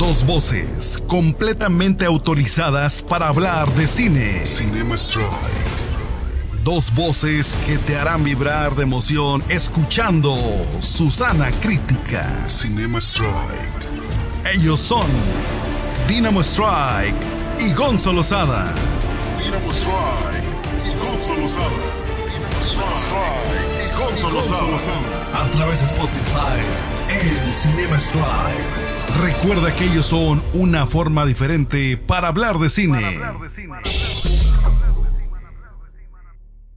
Dos voces completamente autorizadas para hablar de cine. Cinema Strike. Dos voces que te harán vibrar de emoción escuchando Susana Crítica. Cinema Strike. Ellos son Dynamo Strike y Gonzo Lozada. Dynamo Strike y Gonzo Lozada. Dynamo Strike y Gonzo Lozada. A través de Spotify en Cinema Strike. Recuerda que ellos son una forma diferente para hablar de cine.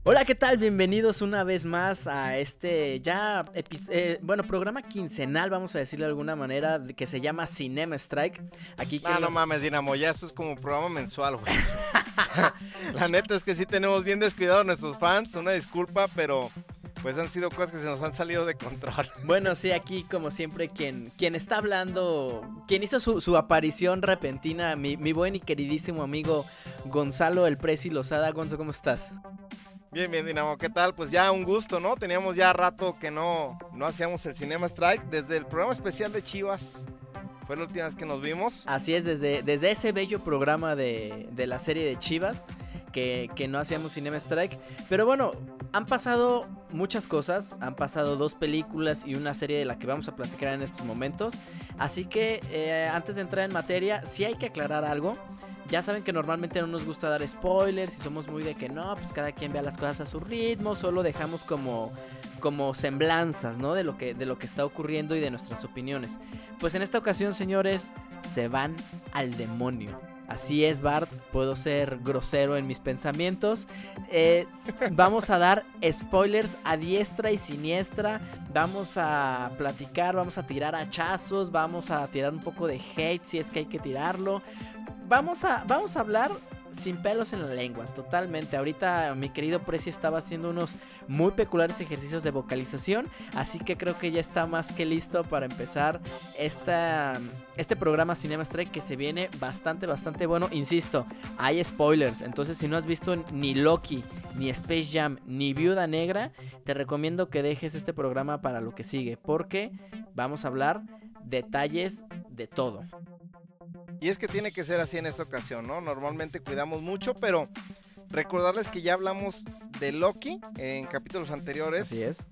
Hola, ¿qué tal? Bienvenidos una vez más a este ya, eh, bueno, programa quincenal, vamos a decirlo de alguna manera, que se llama Cinema Strike. Aquí No, no mames, Dinamo, ya esto es como programa mensual, güey. La neta es que sí tenemos bien descuidados nuestros fans, una disculpa, pero pues han sido cosas que se nos han salido de control. Bueno, sí, aquí como siempre quien, quien está hablando, quien hizo su, aparición repentina, mi, mi, buen y queridísimo amigo Gonzalo El Presi Lozada. Gonzo, ¿cómo estás? Bien, bien, Dinamo, ¿qué tal? Pues ya un gusto, ¿no? Teníamos ya rato que no, no hacíamos el Cinema Strike desde el programa especial de Chivas. Fue la última vez que nos vimos. Así es, desde, desde ese bello programa de, de la serie de Chivas. Que, que, no hacíamos Cinema Strike. Pero bueno, han pasado muchas cosas. Han pasado dos películas y una serie de la que vamos a platicar en estos momentos. Así que eh, antes de entrar en materia, sí hay que aclarar algo. Ya saben que normalmente no nos gusta dar spoilers y somos muy de que no, pues cada quien vea las cosas a su ritmo, solo dejamos como como semblanzas, ¿no? De lo que de lo que está ocurriendo y de nuestras opiniones. Pues en esta ocasión, señores, se van al demonio. Así es, Bart, puedo ser grosero en mis pensamientos. Eh, vamos a dar spoilers a diestra y siniestra. Vamos a platicar, vamos a tirar hachazos, vamos a tirar un poco de hate si es que hay que tirarlo vamos a, vamos a hablar sin pelos en la lengua, totalmente. Ahorita mi querido Preci estaba haciendo unos muy peculiares ejercicios de vocalización, así que creo que ya está más que listo para empezar esta, este programa Cinema Strike que se viene bastante, bastante bueno. Insisto, hay spoilers, entonces si no has visto ni Loki, ni Space Jam, ni Viuda Negra, te recomiendo que dejes este programa para lo que sigue, porque vamos a hablar detalles de todo. Y es que tiene que ser así en esta ocasión, ¿no? Normalmente cuidamos mucho, pero recordarles que ya hablamos de Loki en capítulos anteriores. Así es.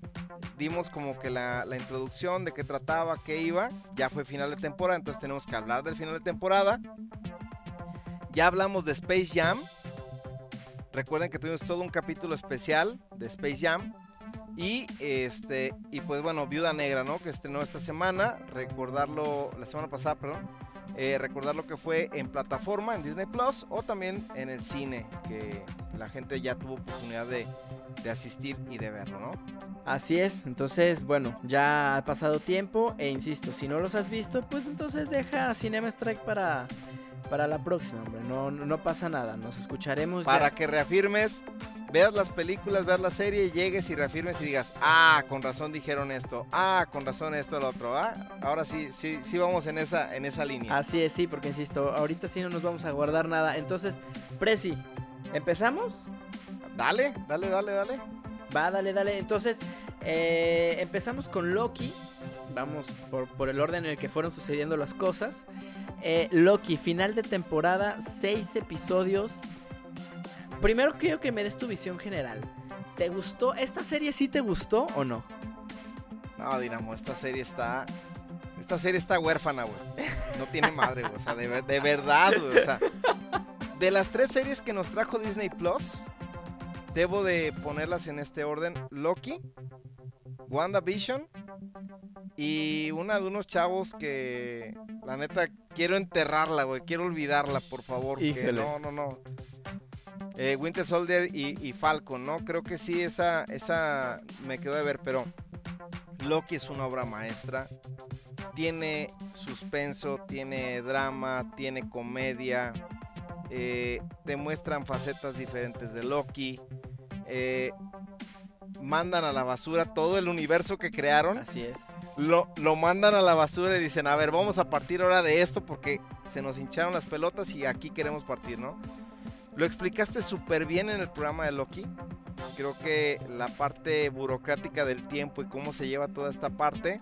Dimos como que la, introducción de qué trataba, qué iba. Ya fue final de temporada, entonces tenemos que hablar del final de temporada. Ya hablamos de Space Jam. Recuerden que tuvimos todo un capítulo especial de Space Jam. Y este, y pues bueno, Viuda Negra, ¿no? Que estrenó esta semana. Recordarlo, la semana pasada, perdón eh, recordar lo que fue en plataforma, en Disney Plus, o también en el cine, que la gente ya tuvo oportunidad de, asistir y de verlo, ¿no? Así es, entonces, bueno, ya ha pasado tiempo, e insisto, si no los has visto, pues entonces deja Cinema Strike para, para la próxima, hombre, no, no pasa nada, nos escucharemos. Para que reafirmes veas las películas, veas la serie, llegues y reafirmes y digas, ah, con razón dijeron esto, ah, con razón esto, lo otro, ah, ahora sí, sí, sí vamos en esa, en esa línea. Así es, sí, porque insisto, ahorita sí no nos vamos a guardar nada. Entonces, Prezi, ¿empezamos? Dale, dale, dale, dale. Va, dale, dale. Entonces, eh, empezamos con Loki. Vamos por, por, el orden en el que fueron sucediendo las cosas. Eh, Loki, final de temporada, seis episodios primero quiero que me des tu visión general. ¿Te gustó? ¿Esta serie sí te gustó o no? No, Dinamo, esta serie está. Esta serie está huérfana, güey. No tiene madre, güey. O sea, de, de verdad, güey. De las tres series que nos trajo Disney Plus, debo de ponerlas en este orden: Loki, WandaVision y una de unos chavos que, la neta, quiero enterrarla, güey. Quiero olvidarla, por favor. Que no, no, no. Eh, Winter Soldier y, Falcon, ¿no? Creo que sí, esa, esa me quedó de ver, pero Loki es una obra maestra. Tiene suspenso, tiene drama, tiene comedia. Eh, demuestran facetas diferentes de Loki. Eh, mandan a la basura todo el universo que crearon. Así es. Lo, lo, mandan a la basura y dicen, a ver, vamos a partir ahora de esto porque se nos hincharon las pelotas y aquí queremos partir, ¿no? Lo explicaste súper bien en el programa de Loki. Creo que la parte burocrática del tiempo y cómo se lleva toda esta parte,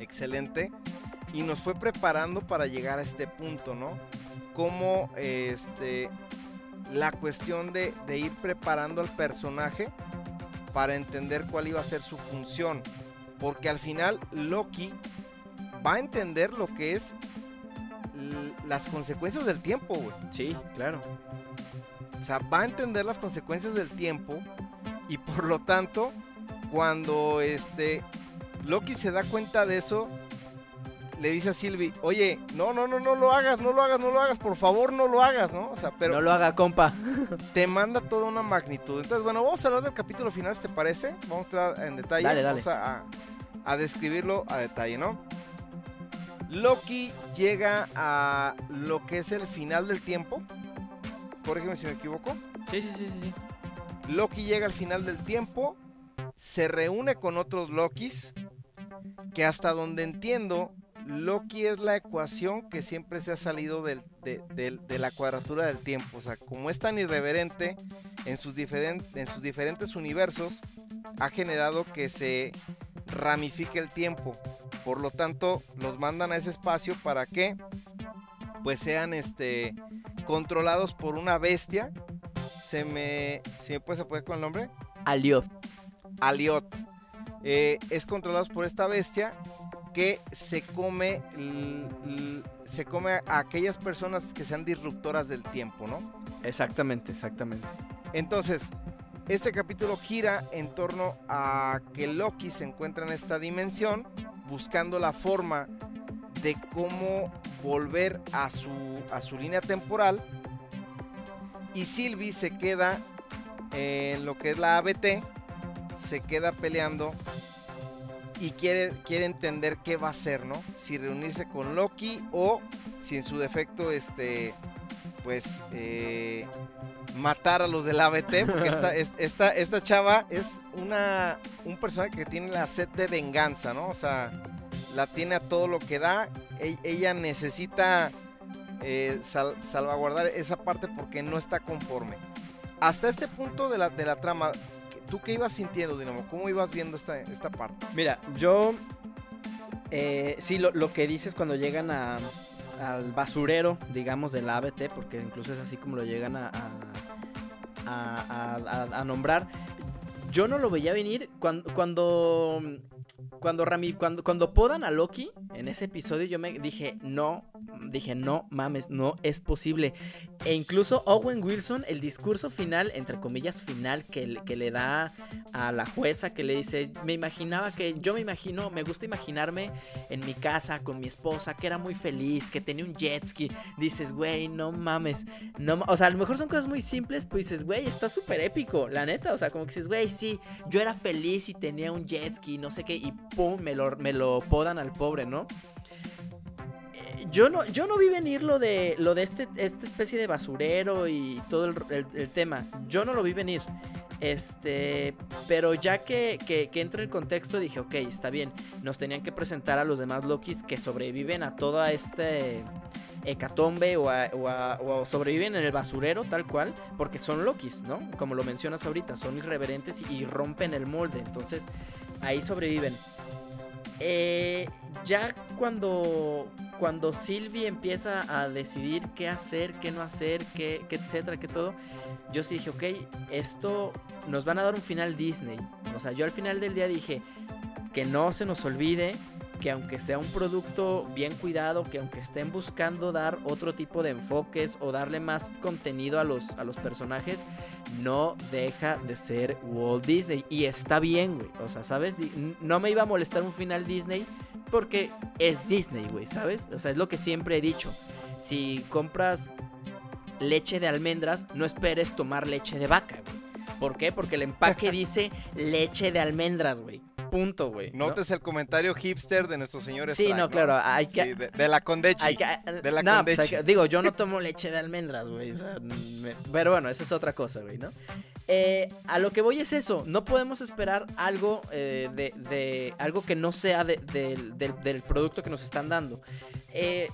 excelente. y nos fue preparando para llegar a este punto, ¿no? Como este, la cuestión de, de ir preparando al personaje para entender cuál iba a ser su función. Porque al final Loki va a entender lo que es las consecuencias del tiempo, güey. Sí, claro. O sea, va a entender las consecuencias del tiempo y por lo tanto, cuando este Loki se da cuenta de eso, le dice a Sylvie, oye, no, no, no, no lo hagas, no lo hagas, no lo hagas, por favor no lo hagas, ¿no? O sea, pero no lo haga, compa. te manda toda una magnitud. Entonces, bueno, vamos a hablar del capítulo final, ¿te parece? Vamos a entrar en detalle. Dale, dale. Vamos a, a- a describirlo a detalle, ¿no? Loki llega a lo que es el final del tiempo. Corrígeme si me equivoco. Sí, sí, sí, sí. sí. Loki llega al final del tiempo, se reúne con otros Lokis, que hasta donde entiendo, Loki es la ecuación que siempre se ha salido del- de, la cuadratura del tiempo. O sea, como es tan irreverente en sus, diferen- en sus diferentes universos, ha generado que se ramifique el tiempo. Por lo tanto, los mandan a ese espacio para que pues sean este controlados por una bestia. Se me, ¿se me puedes apoyar con el nombre? Aliot. Aliot. Eh, es controlados por esta bestia que se come, se come a aquellas personas que sean disruptoras del tiempo, ¿no? Exactamente, exactamente. Entonces, este capítulo gira en torno a que Loki se encuentra en esta dimensión buscando la forma de cómo volver a su, a su línea temporal y Sylvie se queda en lo que es la ABT, se queda peleando y quiere, quiere entender qué va a hacer, ¿no? Si reunirse con Loki o si en su defecto, este, pues, eh, matar a los del ABT, porque esta, es- esta, esta chava es una, un personaje que tiene la sed de venganza, ¿no? O sea, la tiene a todo lo que da. E- ella necesita eh, sal- salvaguardar esa parte porque no está conforme. Hasta este punto de la, de la trama, ¿tú qué ibas sintiendo, Dinamo? ¿Cómo ibas viendo esta, esta parte? Mira, yo. eh, sí, lo, lo que dices cuando llegan a, al basurero, digamos, del ABT, porque incluso es así como lo llegan a, a, a- nombrar. Yo no lo veía venir cuando. Cuando. Cuando, Rami, cuando, cuando podan a Loki en ese episodio, yo me dije, no, dije, no mames, no es posible. E incluso Owen Wilson, el discurso final, entre comillas, final, que, que le da a la jueza, que le dice, me imaginaba que, yo me imagino, me gusta imaginarme en mi casa con mi esposa, que era muy feliz, que tenía un jet ski. Dices, güey, no mames. No, ma-". o sea, a lo mejor son cosas muy simples, pues dices, güey, está súper épico, la neta. O sea, como que dices, güey, sí, yo era feliz y tenía un jet ski, no sé qué, y pum, me lo, me lo podan al pobre, ¿no? Eh, Yo no, yo no vi venir lo de, lo de este, esta especie de basurero y todo el, tema. Yo no lo vi venir. Este, pero ya que, que, que entra el contexto, dije, ok, está bien. Nos tenían que presentar a los demás Lokis que sobreviven a toda este hecatombe o, o sobreviven en el basurero, tal cual, porque son Lokis, ¿no? Como lo mencionas ahorita, son irreverentes y rompen el molde. Entonces, ahí sobreviven. Eh, ya cuando, cuando Sylvie empieza a decidir qué hacer, qué no hacer, qué, qué etcétera, qué todo, yo sí dije, ok, esto nos van a dar un final Disney. O sea, yo al final del día dije que no se nos olvide que aunque sea un producto bien cuidado, que aunque estén buscando dar otro tipo de enfoques o darle más contenido a los, a los personajes, no deja de ser Walt Disney. Y está bien, güey. O sea, ¿sabes? No me iba a molestar un final Disney porque es Disney, güey, ¿sabes? O sea, es lo que siempre he dicho. Si compras leche de almendras, no esperes tomar leche de vaca, güey. ¿Por qué? Porque el empaque dice leche de almendras, güey. Punto, güey. ¿no? Notes el comentario hipster de nuestro señor Sí, no, claro, hay que- Sí, de, de la Condechi. Hay que- de la no, pues Condechi. hay que- digo, yo no tomo leche de almendras, güey. o sea, me- pero bueno, esa es otra cosa, güey, ¿no? Eh, a lo que voy es eso. No podemos esperar algo eh, de, de- algo que no sea de- del- del, del producto que nos están dando. Eh,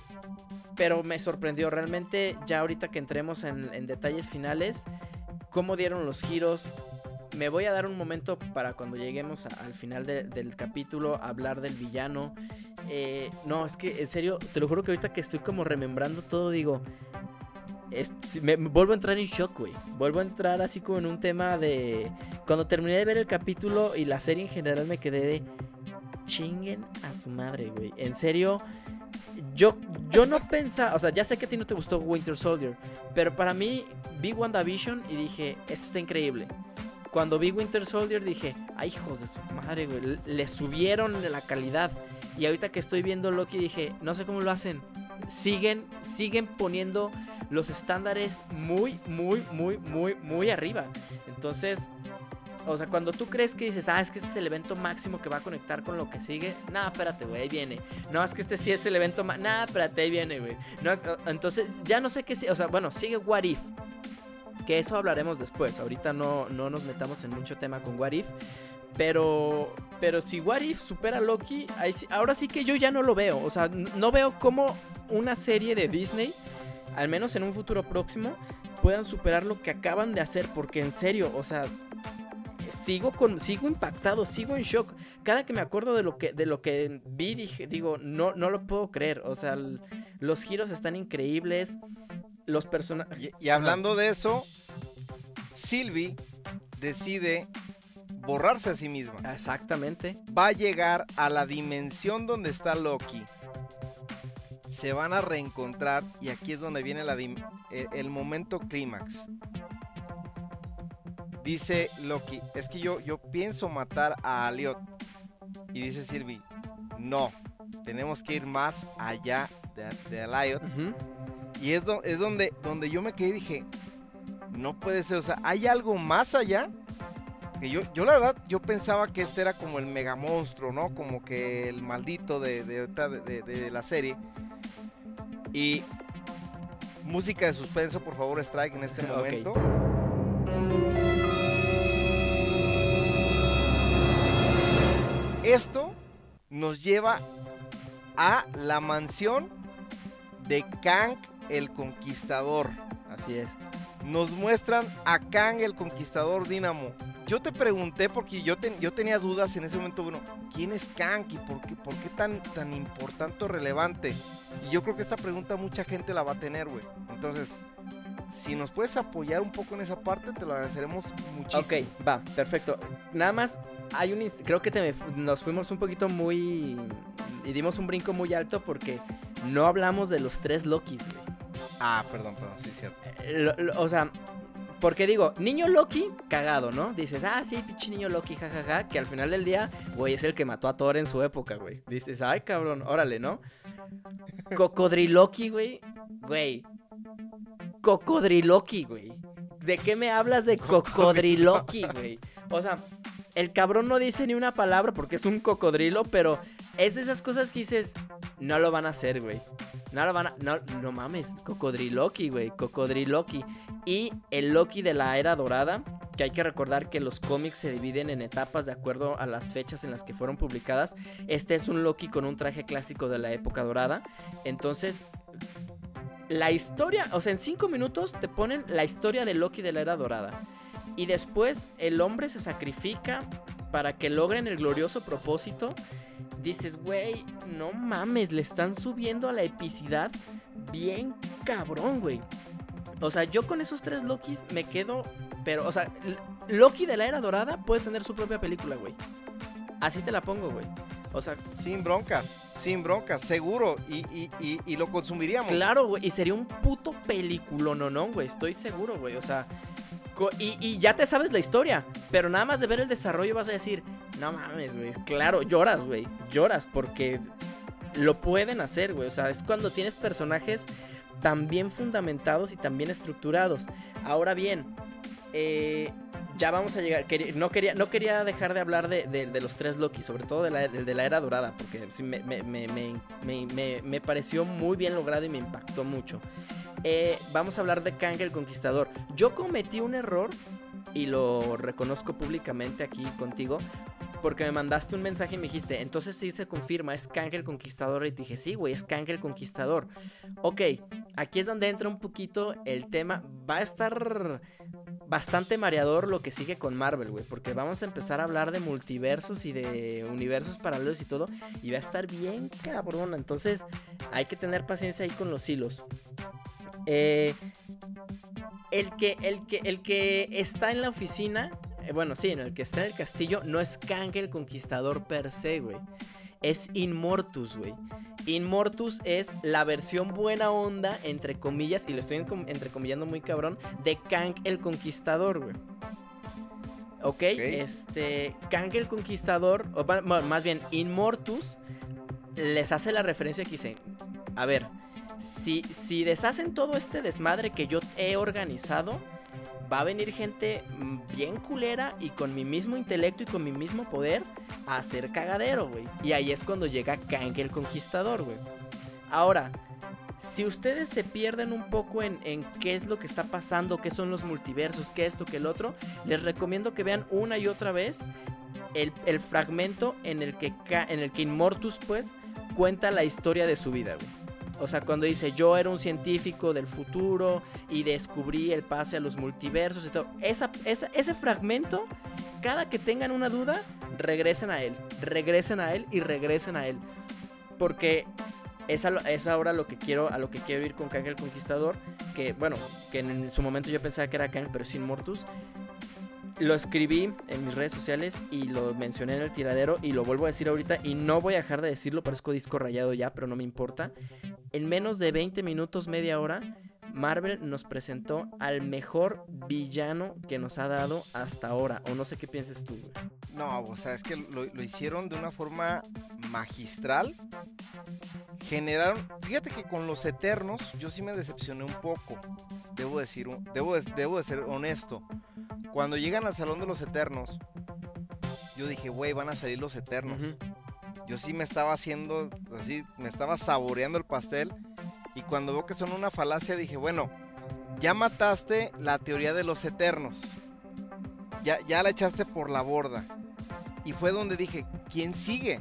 pero me sorprendió realmente, ya ahorita que entremos en, en detalles finales, cómo dieron los giros. Me voy a dar un momento para cuando lleguemos al final de- del capítulo hablar del villano eh, no, es que en serio, te lo juro que ahorita que estoy como remembrando todo, digo, es- me, me vuelvo a entrar en shock, güey. Vuelvo a entrar así como en un tema de... Cuando terminé de ver el capítulo y la serie en general me quedé de... Chinguen a su madre, güey. En serio, yo, yo no pensaba... O sea, ya sé que a ti no te gustó Winter Soldier, pero para mí vi WandaVision y dije, esto está increíble. Cuando vi Winter Soldier dije, ay hijos de su madre, güey, le- subieron la calidad. Y ahorita que estoy viendo Loki dije, no sé cómo lo hacen. Siguen, siguen poniendo los estándares muy, muy, muy, muy, muy arriba. Entonces, o sea, cuando tú crees que dices, ah, es que este es el evento máximo que va a conectar con lo que sigue, nada, espérate, güey, ahí viene. No, es que este sí es el evento más, nada, espérate, ahí viene, güey. No, es- entonces, ya no sé qué, o sea, bueno, sigue What If. Que eso hablaremos después. Ahorita no, no nos metamos en mucho tema con What If. Pero, pero si What If supera a Loki, ahora sí que yo ya no lo veo. O sea, no veo cómo una serie de Disney, al menos en un futuro próximo, puedan superar lo que acaban de hacer. Porque en serio, o sea, sigo con, sigo impactado, sigo en shock. Cada que me acuerdo de lo que, de lo que vi, dije, digo, no, no lo puedo creer. O sea, los giros están increíbles. Los personajes. Y, y hablando de eso, Sylvie decide borrarse a sí misma. Exactamente. Va a llegar a la dimensión donde está Loki. Se van a reencontrar y aquí es donde viene la el, el momento clímax. Dice Loki, es que yo, yo pienso matar a Aliot. Y dice Sylvie, no, tenemos que ir más allá de, de Aliot. Y es, do- es donde, donde yo me quedé y dije, no puede ser, o sea, ¿hay algo más allá? Que yo, yo la verdad, yo pensaba que este era como el mega monstruo, ¿no? Como que el maldito de, de, de- de- la serie. Y música de suspenso, por favor, Strike en este momento. Esto nos lleva a la mansión de Kang el Conquistador. Así es. Nos muestran a Kang el Conquistador Dínamo. Yo te pregunté porque yo, ten- yo tenía dudas en ese momento, bueno, ¿quién es Kang y por qué, por qué tan, tan importante o relevante? Y yo creo que esta pregunta mucha gente la va a tener, güey. Entonces, si nos puedes apoyar un poco en esa parte, te lo agradeceremos muchísimo. Ok, va, perfecto. Nada más, hay un. Creo que te nos fuimos un poquito muy. Y dimos un brinco muy alto porque no hablamos de los tres Lokis, güey. Ah, perdón, perdón, sí, cierto. Eh, lo- lo- o sea, porque digo, niño Loki, cagado, ¿no? Dices, ah, sí, pinche niño Loki, jajaja. Que al final del día, güey, es el que mató a Thor en su época, güey. Dices, ay, cabrón, órale, ¿no? Cocodriloqui, güey. Güey. Cocodriloqui, güey. ¿De qué me hablas de cocodriloqui, güey? O sea, el cabrón no dice ni una palabra porque es un cocodrilo, pero es de esas cosas que dices, no lo van a hacer, güey. No lo van a. No, no mames, cocodriloqui, güey. Cocodriloqui. Y el Loki de la era dorada. Que hay que recordar que los cómics se dividen en etapas de acuerdo a las fechas en las que fueron publicadas. Este es un Loki con un traje clásico de la época dorada. Entonces, la historia, o sea, en cinco minutos te ponen la historia de Loki de la era dorada. Y después el hombre se sacrifica para que logren el glorioso propósito. Dices, güey, no mames, le están subiendo a la epicidad bien cabrón, güey. O sea, yo con esos tres Lokis me quedo. Pero, o sea, Loki de la era dorada puede tener su propia película, güey. Así te la pongo, güey. O sea, Sin broncas, sin broncas, seguro. Y, y- y- y lo consumiríamos. Claro, güey. Y sería un puto película, no, no, güey. Estoy seguro, güey. O sea, y, y ya te sabes la historia. Pero nada más de ver el desarrollo vas a decir, no mames, güey. Claro, lloras, güey. Lloras porque lo pueden hacer, güey. O sea, es cuando tienes personajes tan bien fundamentados y tan bien estructurados. Ahora bien, eh, ya vamos a llegar. no, quería, no quería dejar de hablar de, los tres Loki, sobre todo de la, de, la era dorada, porque sí me- me- me- me pareció muy bien logrado y me impactó mucho. Eh, vamos a hablar de Kang el Conquistador. Yo cometí un error y lo reconozco públicamente aquí contigo. Porque me mandaste un mensaje y me dijiste, entonces sí se confirma, es Kang el Conquistador. Y dije, sí, güey, es Kang el Conquistador. Ok, aquí es donde entra un poquito el tema. Va a estar bastante mareador lo que sigue con Marvel, güey. Porque vamos a empezar a hablar de multiversos y de universos paralelos y todo. Y va a estar bien cabrona. Entonces hay que tener paciencia ahí con los hilos. Eh, el, que, el, que, el que está en la oficina, eh, bueno, sí, en el que está en el castillo, no es Kang el Conquistador per se, güey. Es Inmortus, güey. Inmortus es la versión buena onda, entre comillas, y lo estoy entrecomillando muy cabrón, de Kang el Conquistador, güey. ¿Ok? Este. Kang el Conquistador, o bueno, más bien, Inmortus les hace la referencia que dice: A ver, si, si deshacen todo este desmadre que yo he organizado, va a venir gente mm, bien culera y con mi mismo intelecto y con mi mismo poder a hacer cagadero, güey. Y ahí es cuando llega Kang el Conquistador, güey. Ahora, si ustedes se pierden un poco en, qué es lo que está pasando, qué son los multiversos, qué esto, qué el otro, les recomiendo que vean una y otra vez el, el fragmento en el, que, en el que Inmortus, pues, cuenta la historia de su vida, güey. O sea, cuando dice yo era un científico del futuro y descubrí el pase a los multiversos y todo. Esa, esa- ese fragmento, cada que tengan una duda, regresen a él. Regresen a él y regresen a él. Porque es, es ahora lo que quiero, a lo que quiero ir con Kang el Conquistador. Que bueno, que en su momento yo pensaba que era Kang, pero sin Mortus. Lo escribí en mis redes sociales y lo mencioné en el tiradero y lo vuelvo a decir ahorita y no voy a dejar de decirlo, parezco disco rayado ya, pero no me importa. En menos de 20 minutos, media hora, Marvel nos presentó al mejor villano que nos ha dado hasta ahora. O no sé qué pienses tú, güey. No, o sea, es que lo, lo hicieron de una forma magistral. Generaron, fíjate que con los Eternos yo sí me decepcioné un poco. Debo decir, debo, de- debo de ser honesto. Cuando llegan al Salón de los Eternos, yo dije, güey, van a salir los Eternos. Yo sí me estaba haciendo, así, me estaba saboreando el pastel. Y cuando veo que son una falacia, dije, bueno, ya mataste la teoría de los eternos. Ya, ya la echaste por la borda. Y fue donde dije, ¿quién sigue?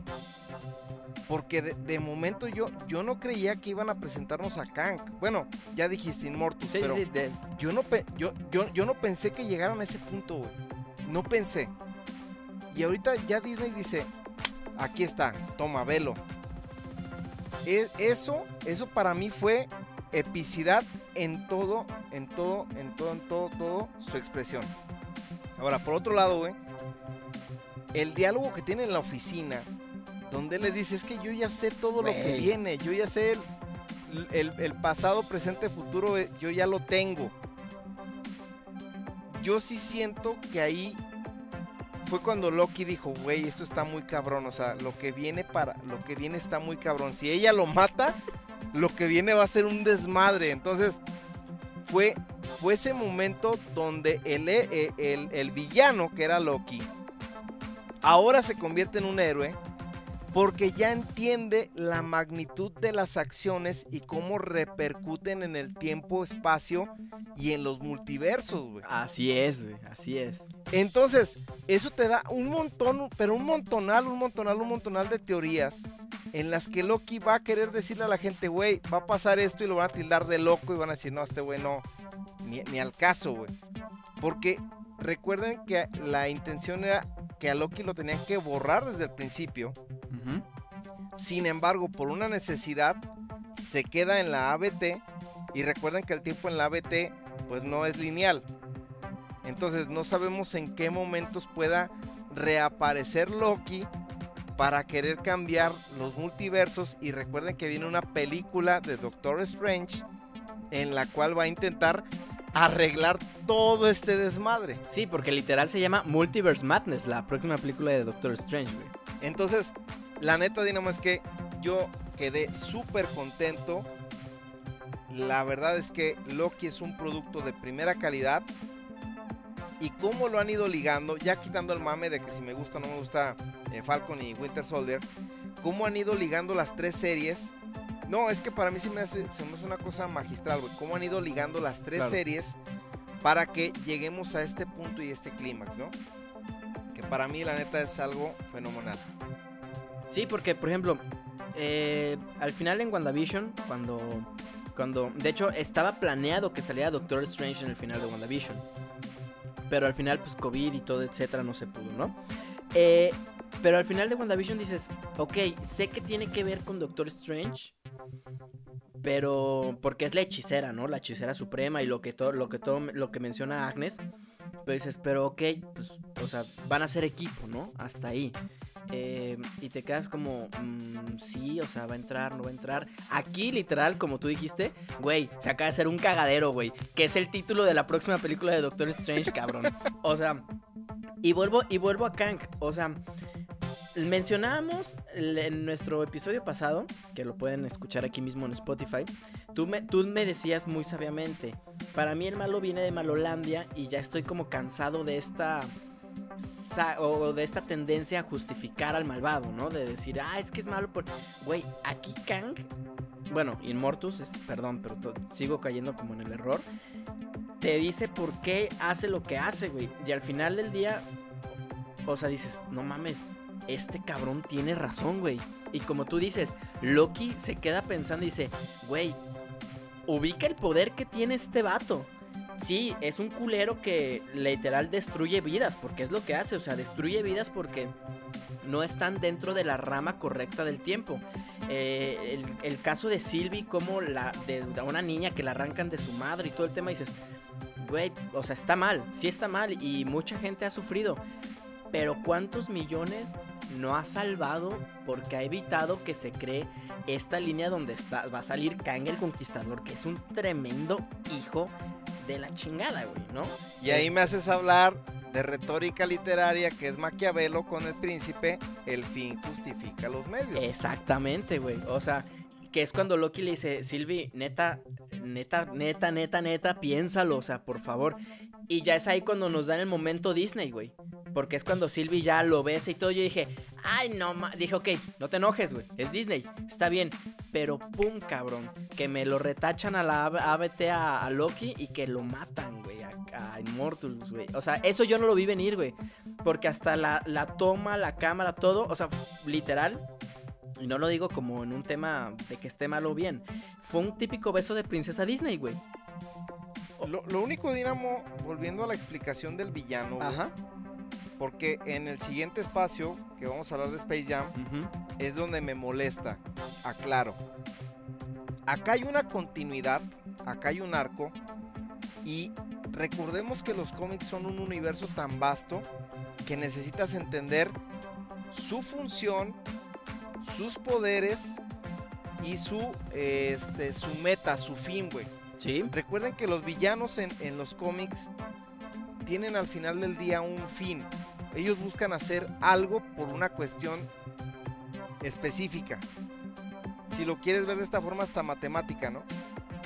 Porque de, de momento yo, yo no creía que iban a presentarnos a Kang. Bueno, ya dijiste Inmortus, Sí, pero sí, de- yo no, yo, yo, yo no pensé que llegaran a ese punto, güey. No pensé. Y ahorita ya Disney dice, aquí está, toma, velo. E- eso, eso para mí fue epicidad en todo, en todo, en todo, en todo, todo su expresión. Ahora, por otro lado, güey, el diálogo que tiene en la oficina, donde él le dice, es que yo ya sé todo lo que viene, yo ya sé el, el- el pasado, presente, futuro, eh, yo ya lo tengo. Yo sí siento que ahí fue cuando Loki dijo, güey, esto está muy cabrón, o sea, lo que viene para, lo que viene está muy cabrón. Si ella lo mata, lo que viene va a ser un desmadre. Entonces, fue, fue ese momento donde el, eh, el, el villano, que era Loki, ahora se convierte en un héroe porque ya entiende la magnitud de las acciones y cómo repercuten en el tiempo, espacio y en los multiversos, güey. Así es, güey, así es. Entonces, eso te da un montón, pero un montonal, un montonal, un montonal de teorías en las que Loki va a querer decirle a la gente, güey, va a pasar esto y lo van a tildar de loco y van a decir, no, este güey no, ni, ni al caso, güey. Porque recuerden que la intención era que a Loki lo tenían que borrar desde el principio. Sin embargo, por una necesidad, se queda en la ABT. Y recuerden que el tiempo en la ABT, pues no es lineal. Entonces no sabemos en qué momentos pueda reaparecer Loki para querer cambiar los multiversos. Y recuerden que viene una película de Doctor Strange en la cual va a intentar arreglar todo este desmadre. Sí, porque literal se llama Multiverse Madness, la próxima película de Doctor Strange, güey. Entonces, la neta, Dinamo, es que yo quedé súper contento. La verdad es que Loki es un producto de primera calidad. Y cómo lo han ido ligando, ya quitando el mame de que si me gusta o no me gusta eh, Falcon y Winter Soldier, cómo han ido ligando las tres series. No, es que para mí sí me hace, se me hace una cosa magistral, güey. Cómo han ido ligando las tres Claro. series para que lleguemos a este punto y este clímax, ¿no? Que para mí, la neta, es algo fenomenal. Sí, porque, por ejemplo, eh, al final en WandaVision, cuando Cuando, de hecho, estaba planeado que saliera Doctor Strange en el final de WandaVision. Pero al final, pues COVID y todo, etcétera, no se pudo, ¿no? Eh, pero al final de WandaVision dices, ok, sé que tiene que ver con Doctor Strange. Pero porque es la hechicera, ¿no? La hechicera suprema y lo que todo, lo que todo, lo que menciona Agnes. Pero dices, pero ok, pues, o sea, van a ser equipo, ¿no? Hasta ahí. Eh, y te quedas como, mm, sí, o sea, va a entrar, no va a entrar. Aquí, literal, como tú dijiste, güey, se acaba de hacer un cagadero, güey. Que es el título de la próxima película de Doctor Strange, cabrón. O sea, y vuelvo, y vuelvo a Kang. O sea, mencionábamos en nuestro episodio pasado, que lo pueden escuchar aquí mismo en Spotify, tú me, tú me decías muy sabiamente, para mí el malo viene de Malolandia y ya estoy como cansado de esta o de esta tendencia a justificar al malvado, ¿no? De decir, ah, es que es malo por... Güey, aquí Kang, bueno, Inmortus, perdón, pero sigo cayendo como en el error, te dice por qué hace lo que hace, güey. Y al final del día, o sea, dices, no mames, este cabrón tiene razón, güey. Y como tú dices, Loki se queda pensando y dice, güey, ubica el poder que tiene este vato. Sí, es un culero que literal destruye vidas, porque es lo que hace, o sea, destruye vidas porque no están dentro de la rama correcta del tiempo. Eh, el, caso de Sylvie, como la de una niña que la arrancan de su madre y todo el tema, dices, güey, o sea, está mal, sí está mal y mucha gente ha sufrido. Pero ¿cuántos millones no ha salvado porque ha evitado que se cree esta línea donde está, va a salir Kang el Conquistador, que es un tremendo hijo de la chingada, güey, ¿no? Y ahí me haces hablar de retórica literaria que es Maquiavelo con el príncipe, el fin justifica los medios. Exactamente, güey. O sea, que es cuando Loki le dice, Silvi, neta, neta, neta, neta, neta, piénsalo, o sea, por favor. Y ya es ahí cuando nos dan el momento Disney, güey. Porque es cuando Sylvie ya lo besa y todo. Yo dije, ay, no, ma. Dije, ok, no te enojes, güey. Es Disney, está bien. Pero pum, cabrón. Que me lo retachan a la ABT a, Loki y que lo matan, güey. A, a Immortals, güey. O sea, eso yo no lo vi venir, güey. Porque hasta la, la toma, la cámara, todo. O sea, literal. Y no lo digo como en un tema de que esté mal o bien. Fue un típico beso de princesa Disney, güey. Lo, único, Dinamo, volviendo a la explicación del villano, porque en el siguiente espacio, que vamos a hablar de Space Jam, es donde me molesta, aclaro. Acá hay una continuidad, acá hay un arco, y recordemos que los cómics son un universo tan vasto que necesitas entender su función, sus poderes y su, este, su meta, su fin, güey. Recuerden que los villanos en, los cómics tienen al final del día un fin. Ellos buscan hacer algo por una cuestión específica. Si lo quieres ver de esta forma, hasta matemática, ¿no?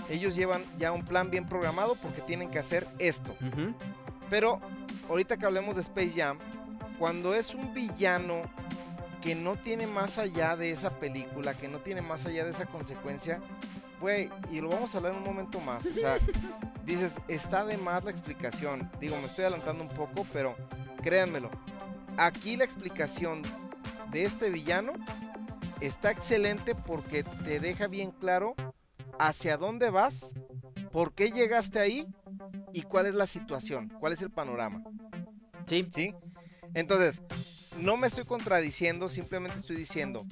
Ellos llevan ya un plan bien programado porque tienen que hacer esto. Pero ahorita que hablemos de Space Jam, cuando es un villano que no tiene más allá de esa película, que no tiene más allá de esa consecuencia, güey, y lo vamos a hablar en un momento más. O sea, dices, está de más la explicación. Digo, me estoy adelantando un poco, pero créanmelo. Aquí la explicación de este villano está excelente porque te deja bien claro hacia dónde vas, por qué llegaste ahí y cuál es la situación, cuál es el panorama. Sí. ¿Sí? Entonces, no me estoy contradiciendo, simplemente estoy diciendo,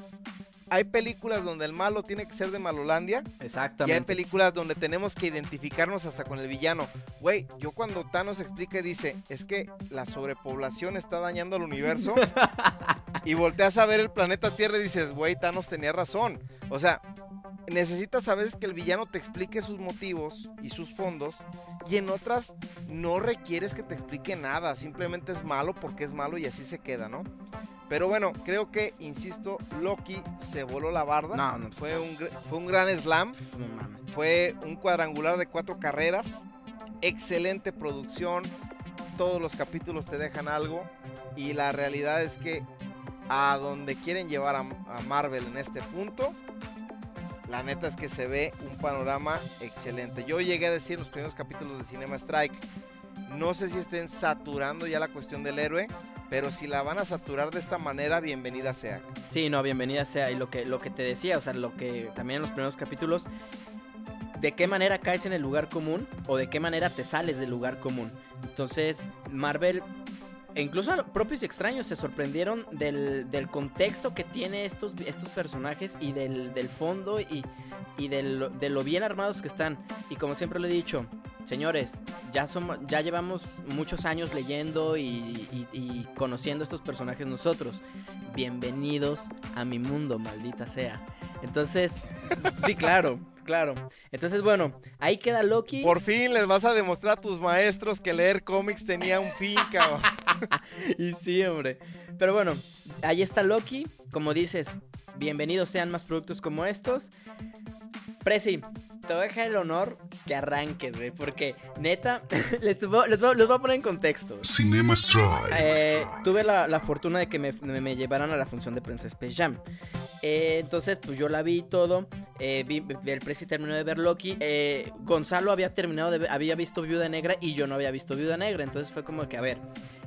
hay películas donde el malo tiene que ser de Malolandia. Exactamente. Y hay películas donde tenemos que identificarnos hasta con el villano. Güey, yo cuando Thanos explica y dice, es que la sobrepoblación está dañando al universo. y volteas a ver el planeta Tierra y dices, güey, Thanos tenía razón. O sea, necesitas a veces que el villano te explique sus motivos y sus fondos y en otras no requieres que te explique nada, simplemente es malo porque es malo y así se queda, ¿no? Pero bueno, creo que, insisto, Loki se voló la barda. No, no. Fue un, fue un gran slam. fue un cuadrangular de cuatro carreras. Excelente producción. Todos los capítulos te dejan algo. Y la realidad es que a donde quieren llevar a, a Marvel en este punto, la neta es que se ve un panorama excelente. Yo llegué a decir en los primeros capítulos de Cinema Strike, no sé si estén saturando ya la cuestión del héroe, pero si la van a saturar de esta manera, bienvenida sea. Sí, no, bienvenida sea. Y lo que, lo que te decía, o sea, lo que también en los primeros capítulos de qué manera caes en el lugar común o de qué manera te sales del lugar común. Entonces, Marvel e incluso los propios extraños se sorprendieron del, del contexto que tiene estos, estos personajes y del, del fondo y, y del- de lo bien armados que están. Y como siempre lo he dicho, señores, ya, ya llevamos muchos años leyendo y, y- y conociendo estos personajes nosotros. Bienvenidos a mi mundo, maldita sea. Entonces, sí, claro, claro. Entonces, bueno, ahí queda Loki. Por fin les vas a demostrar a tus maestros que leer cómics tenía un fin, cabrón. Y sí, hombre. Pero bueno, ahí está Loki. Como dices, bienvenidos sean más productos como estos. Prezi, te voy a dejar el honor que arranques, güey. Porque, neta, les, voy- les voy- les voy a poner en contexto. Cinema Strike. Eh, tuve la, la fortuna de que me, me- me llevaran a la función de prensa Space Jam. Eh, entonces, pues yo la vi y todo. eh, vi- el Prezi terminó de ver Loki. eh, Gonzalo había terminado de había visto Viuda Negra y yo no había visto Viuda Negra. Entonces fue como que, a ver,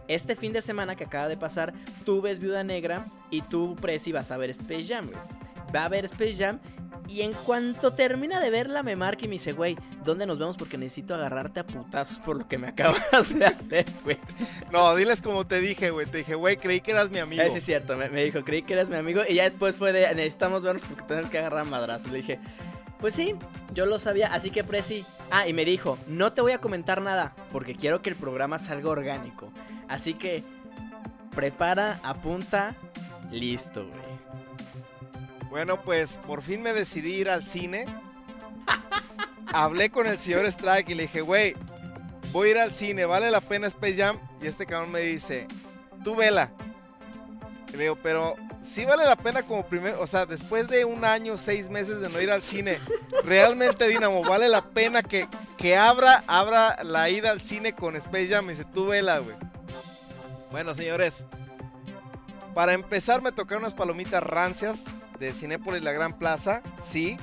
este fin de semana que acaba de pasar, tú ves Viuda Negra y tú, Prezi, vas a ver Space Jam, güey. Va a ver Space Jam. Y en cuanto termina de verla, me marca y me dice, güey, ¿dónde nos vemos? Porque necesito agarrarte a putazos por lo que me acabas de hacer, güey. No, diles como te dije, güey. Te dije, güey, creí que eras mi amigo. Eh, es cierto, me, me dijo, creí que eras mi amigo. Y ya después fue de, necesitamos vernos porque tenemos que agarrar madrazos. Le dije, pues sí, yo lo sabía, así que Prezi. Ah, y me dijo, no te voy a comentar nada porque quiero que el programa salga orgánico. Así que, prepara, apunta, listo, güey. Bueno, pues por fin me decidí ir al cine. Hablé con el señor Strike y le dije, güey, voy a ir al cine, ¿vale la pena Space Jam? Y este cabrón me dice, tú vela. Y le digo, pero sí vale la pena como primer, o sea, después de un año, seis meses de no ir al cine, realmente Dinamo, vale la pena que, que abra, abra la ida al cine con Space Jam. Me dice, tú vela, güey. Bueno, señores, para empezar me tocaron unas palomitas rancias de Cinépolis La Gran Plaza, sí.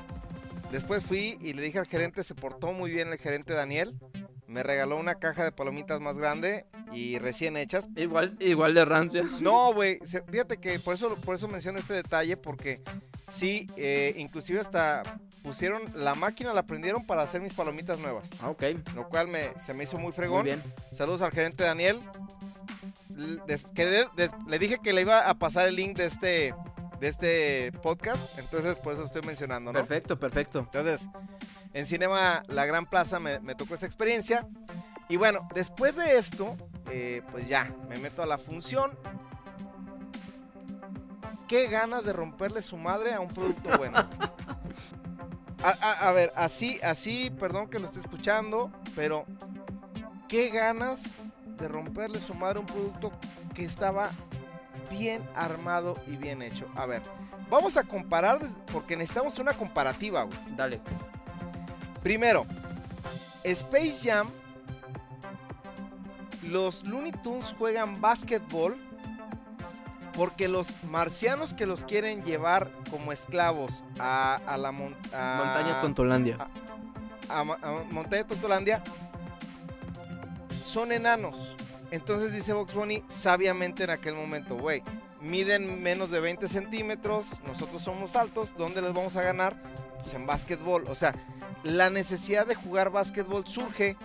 Después fui y le dije al gerente, se portó muy bien el gerente Daniel. Me regaló una caja de palomitas más grande y recién hechas. Igual, igual de rancia. No, güey, fíjate que por eso, por eso menciono este detalle, porque sí, eh, inclusive hasta pusieron la máquina, la prendieron para hacer mis palomitas nuevas, Ah, ok, lo cual me, se me hizo muy muy fregón. bien. Saludos al gerente Daniel. Le dije que le iba a pasar el link de este, de este podcast, entonces por eso estoy mencionando, ¿no? Perfecto, perfecto. Entonces, en Cinema La Gran Plaza me, me tocó esa experiencia. Y bueno, después de esto, eh, pues ya, me meto a la función. Qué ganas de romperle su madre a un producto bueno. A, a- a ver, así, así, perdón que lo esté escuchando, pero qué ganas de romperle su madre a un producto que estaba bien armado y bien hecho. A ver, vamos a comparar, porque necesitamos una comparativa, güey. Dale. Primero, Space Jam. Los Looney Tunes juegan básquetbol porque los marcianos que los quieren llevar como esclavos a, a la mon- a- Montaña Tontolandia. a, a Montaña Totolandia son enanos. Entonces dice Box Bunny sabiamente en aquel momento, güey, miden menos de 20 centímetros, nosotros somos altos, ¿dónde les vamos a ganar? Pues en básquetbol. O sea, la necesidad de jugar básquetbol surge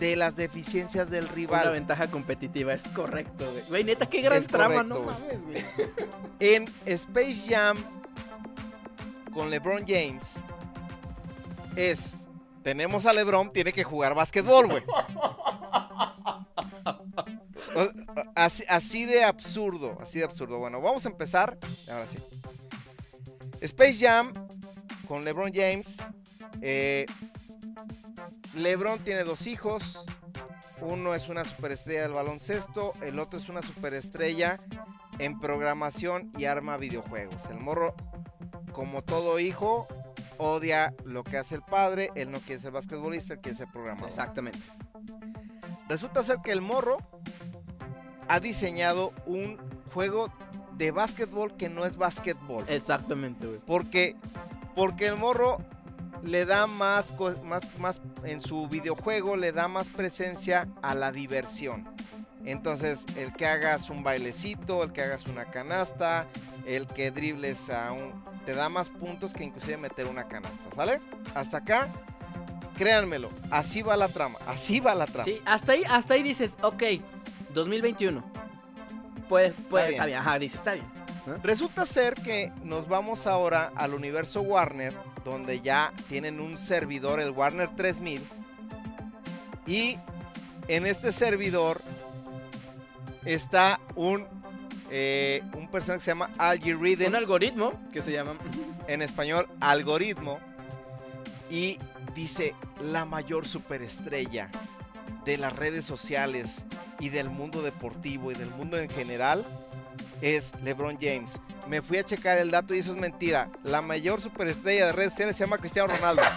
de las deficiencias del Una rival. ventaja competitiva, es correcto, güey. Güey, neta, qué gran Es trama, correcto, no mames, güey. En Space Jam con LeBron James es tenemos a LeBron, tiene que jugar básquetbol, güey. Así de absurdo, así de absurdo. Bueno, vamos a empezar. Ahora sí. Space Jam con LeBron James. eh, LeBron tiene dos hijos. Uno es una superestrella del baloncesto, el otro es una superestrella en programación y arma videojuegos. El morro, como todo hijo, odia lo que hace el padre. Él no quiere ser basquetbolista, él quiere ser programador. Exactamente. Resulta ser que el morro ha diseñado un juego de básquetbol que no es básquetbol. Exactamente, güey. Porque, porque el morro le da más, más, más, en su videojuego le da más presencia a la diversión. Entonces, el que hagas un bailecito, el que hagas una canasta, el que dribles a un... Te da más puntos que inclusive meter una canasta, ¿sale? Hasta acá, créanmelo, así va la trama, así va la trama. Sí, hasta ahí, hasta ahí dices, ok, 2021. Pues, pues, bien. está bien, ajá, dices, está bien. Resulta ser que nos vamos ahora al universo Warner, donde ya tienen un servidor, el Warner 3000. Y en este servidor está un, eh, un personaje que se llama Algorithm, Un algoritmo que se llama. en español algoritmo, y dice la mayor superestrella de las redes sociales y del mundo deportivo y del mundo en general es LeBron James. Me fui a checar el dato y eso es mentira. La mayor superestrella de redes sociales se llama Cristiano Ronaldo.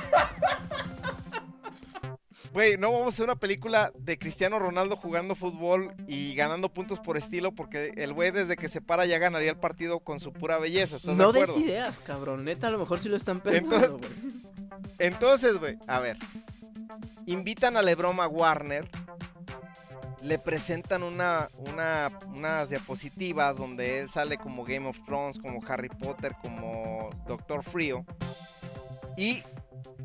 Güey, no vamos a hacer una película de Cristiano Ronaldo jugando fútbol y ganando puntos por estilo porque el güey desde que se para ya ganaría el partido con su pura belleza. ¿Estás No de des ideas, cabrón. Neta, a lo mejor sí lo están pensando, güey. Entonces, güey, a ver. Invitan a LeBron a Warner. Le presentan una, una- unas diapositivas donde él sale como Game of Thrones, como Harry Potter, como Doctor Frío. Y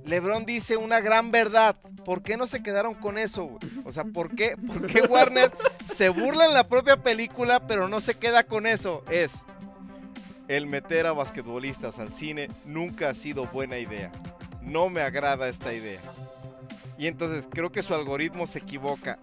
LeBron dice una gran verdad. ¿Por qué no se quedaron con eso? O sea, ¿por qué, ¿por qué Warner se burla en la propia película, pero no se queda con eso? Es, el meter a basquetbolistas al cine nunca ha sido buena idea no me agrada esta idea. Y entonces creo que su algoritmo se equivoca.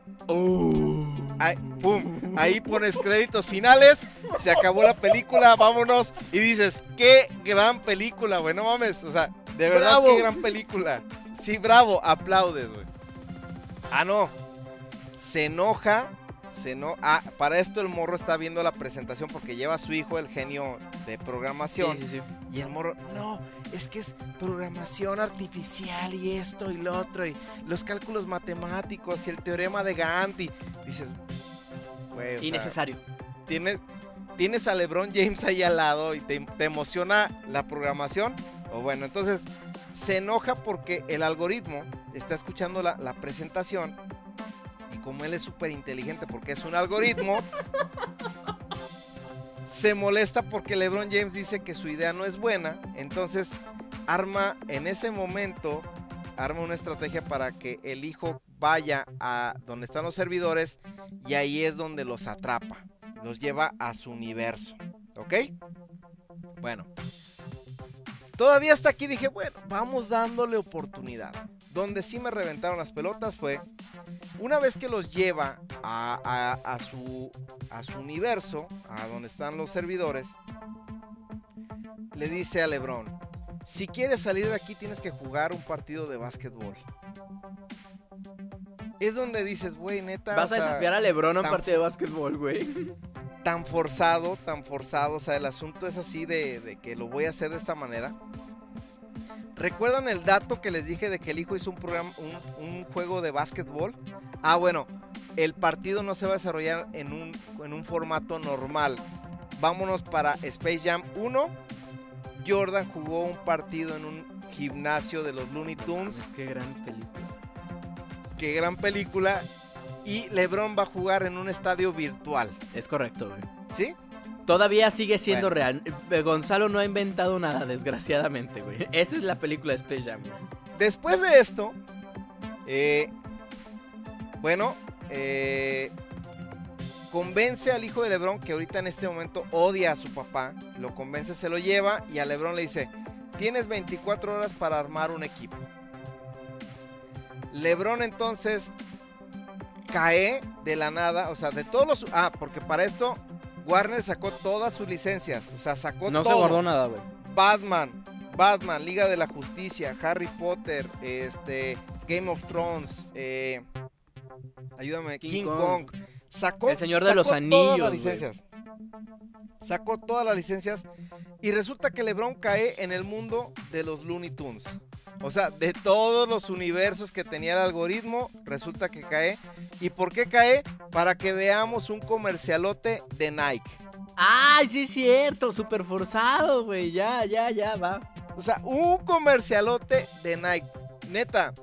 Ahí, pum, ahí pones créditos finales, se acabó la película, vámonos. Y dices, qué gran película, güey, no mames. O sea, de verdad, Bravo. qué gran película. Sí, bravo, aplaudes, güey. Ah, no. Se enoja, se eno- Ah, para esto el morro está viendo la presentación porque lleva a su hijo, el genio de Sí, programación. sí, sí. Y el morro, no, es que es programación artificial y esto y lo otro, y los cálculos matemáticos y el teorema de Gantt. Y dices, güey, sea, Innecesario. tienes, tienes a LeBron James ahí al lado y te, te emociona la programación. O bueno, entonces se enoja porque el algoritmo está escuchando la, la presentación. Y como él es súper inteligente porque es un algoritmo, se molesta porque LeBron James dice que su idea no es buena. Entonces arma en ese momento, arma una estrategia para que el hijo vaya a donde están los servidores y ahí es donde los atrapa. Los lleva a su universo. ¿Ok? Bueno. Todavía hasta aquí dije, bueno, vamos dándole oportunidad. Donde sí me reventaron las pelotas fue una vez que los lleva a, a- a su, a su universo, a donde están los servidores, le dice a Lebron, si quieres salir de aquí tienes que jugar un partido de básquetbol. Es donde dices, güey, neta, Vas o a desafiar a Lebron a un partido de básquetbol, güey. Tan forzado, tan forzado. O sea, el asunto es así de, de que lo voy a hacer de esta manera. ¿Recuerdan el dato que les dije de que el hijo hizo un programa, un, un juego de básquetbol? Ah, bueno, el partido no se va a desarrollar en un, en un formato normal. Vámonos para Space Jam 1. Jordan jugó un partido en un gimnasio de los Looney Tunes. Qué gran película. Qué gran película. Y LeBron va a jugar en un estadio virtual. Es correcto, güey. ¿Sí? Todavía sigue siendo Bueno. real. Eh, Gonzalo no ha inventado nada, desgraciadamente, güey. Esa es la película de Space Jam, güey. Después de esto, eh, bueno, eh, convence al hijo de Lebron, que ahorita en este momento odia a su papá, lo convence, se lo lleva y a Lebron le dice, tienes 24 horas para armar un equipo. Lebron entonces cae de la nada, o sea, de todos los... Ah, porque para esto Warner sacó todas sus licencias, o sea, sacó No se todo. guardó nada, güey. Batman, Batman, Liga de la Justicia, Harry Potter, este, Game of Thrones, eh, ayúdame, King King, Kong. Kong. Sacó, El Señor de los Anillos, Todas las. Sacó todas las licencias y resulta que LeBron cae en el mundo de los Looney Tunes. O sea, de todos los universos que tenía el algoritmo, resulta que cae. ¿Y por qué cae? Para que veamos un comercialote de Nike. ¡Ay, sí es cierto! Súper forzado, güey. Ya, ya, ya, va. O sea, un comercialote de Nike. Neta.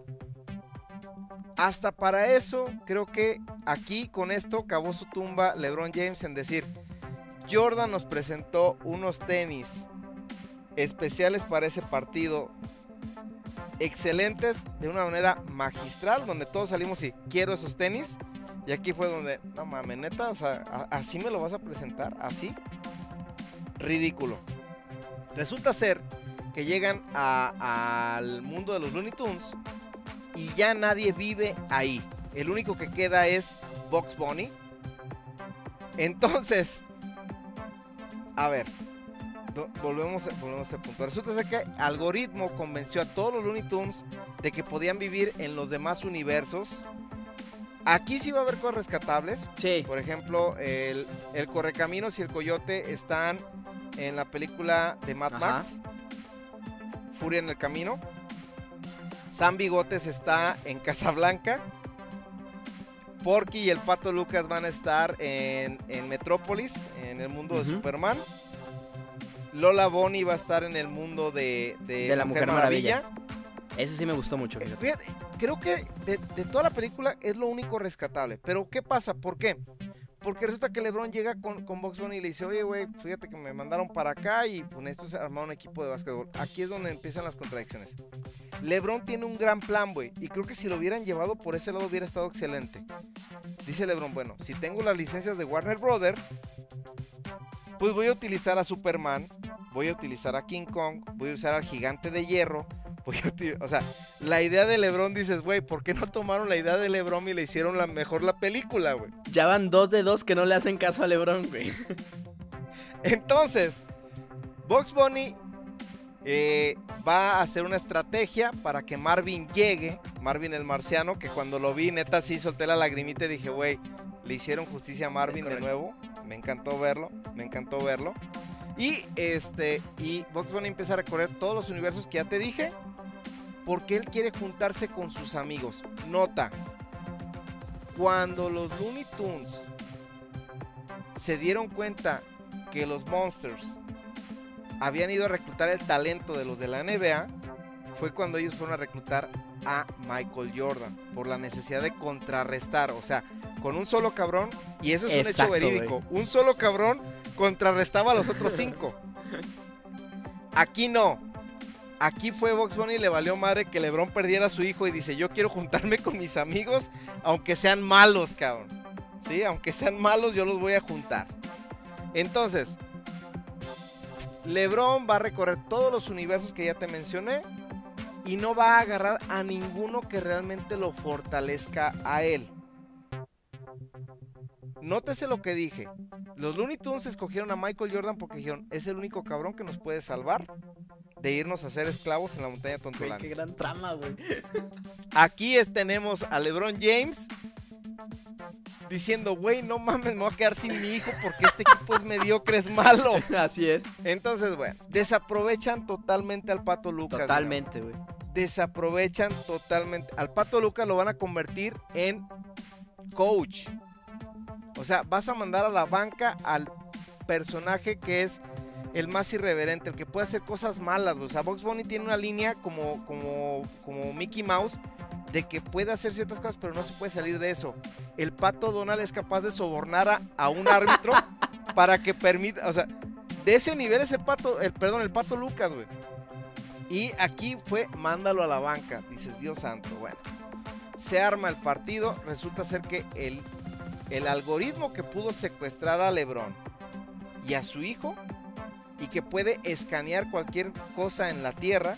Hasta para eso, creo que aquí con esto cavó su tumba LeBron James en decir, Jordan nos presentó unos tenis especiales para ese partido excelentes de una manera magistral, donde todos salimos y quiero esos tenis. Y aquí fue donde, no mames, neta, o sea, así me lo vas a presentar, así. Ridículo. Resulta ser que llegan al mundo de los Looney Tunes y ya nadie vive ahí. El único que queda es Box Bunny. Entonces, a ver, volvemos, a- volvemos a este punto. Resulta ser que Algoritmo convenció a todos los Looney Tunes de que podían vivir en los demás universos. Aquí sí va a haber cosas rescatables. Sí. Por ejemplo, el, el Correcaminos y el Coyote están en la película de Mad Ajá. Max. Furia en el Camino. Sam Bigotes está en Casablanca. Porky y el Pato Lucas van a estar en, en Metrópolis, en el mundo de. Superman. Lola Bonnie va a estar en el mundo de, de De la Mujer Maravilla. Maravilla. Eso sí me gustó mucho. Eh, fíjate, creo que de, de toda la película es lo único rescatable. Pero ¿qué pasa? ¿Por qué? Porque resulta que LeBron llega con, con Box y le dice, oye, güey, fíjate que me mandaron para acá y pues necesito armar un equipo de básquetbol. Aquí es donde empiezan las contradicciones. LeBron tiene un gran plan, güey, y creo que si lo hubieran llevado por ese lado hubiera estado excelente. Dice LeBron, bueno, si tengo las licencias de Warner Brothers, pues voy a utilizar a Superman, voy a utilizar a King Kong, voy a usar al gigante de hierro, voy a o sea, la idea de LeBron dices, güey, ¿por qué no tomaron la idea de LeBron y le hicieron la mejor la película, güey? Ya van dos de dos que no le hacen caso a LeBron, güey. Entonces, Box Bunny eh, va a hacer una estrategia para que Marvin llegue, Marvin el marciano, que cuando lo vi, neta, sí solté la lagrimita y dije, güey, le hicieron justicia a Marvin de nuevo. Me encantó verlo, me encantó verlo. Y este, y Box Bunny empieza a recorrer todos los universos que ya te dije, porque él quiere juntarse con sus amigos. Nota, cuando los Looney Tunes se dieron cuenta que los Monsters habían ido a reclutar el talento de los de la NBA, fue cuando ellos fueron a reclutar a Michael Jordan por la necesidad de contrarrestar, o sea, con un solo cabrón, y eso es un hecho verídico, un solo cabrón contrarrestaba a los otros cinco. Aquí no. Aquí fue Box Bunny y le valió madre que LeBron perdiera a su hijo y dice, yo quiero juntarme con mis amigos, aunque sean malos, cabrón. Sí, aunque sean malos, yo los voy a juntar. Entonces, LeBron va a recorrer todos los universos que ya te mencioné y no va a agarrar a ninguno que realmente lo fortalezca a él. Nótese lo que dije. Los Looney Tunes escogieron a Michael Jordan porque dijeron, es el único cabrón que nos puede salvar de irnos a ser esclavos en la montaña Tontolán. qué gran trama, güey. Aquí es- tenemos a LeBron James diciendo, güey, no mames, me voy a quedar sin mi hijo porque este equipo es mediocre, es malo. Así es. Entonces, bueno, desaprovechan totalmente al Pato Lucas. Totalmente, güey. Desaprovechan totalmente. Al Pato Lucas lo van a convertir en coach. O sea, vas a mandar a la banca al personaje que es el más irreverente, el que puede hacer cosas malas. O sea, Box Bunny tiene una línea como, como, como Mickey Mouse de que puede hacer ciertas cosas, pero no se puede salir de eso. El pato Donald es capaz de sobornar a, a un árbitro para que permita, o sea, de ese nivel es el pato, el, perdón, el pato Lucas, güey. Y aquí fue, mándalo a la banca, dices, Dios santo, bueno. Se arma el partido, resulta ser que el, el algoritmo que pudo secuestrar a Lebron y a su hijo, y que puede escanear cualquier cosa en la Tierra,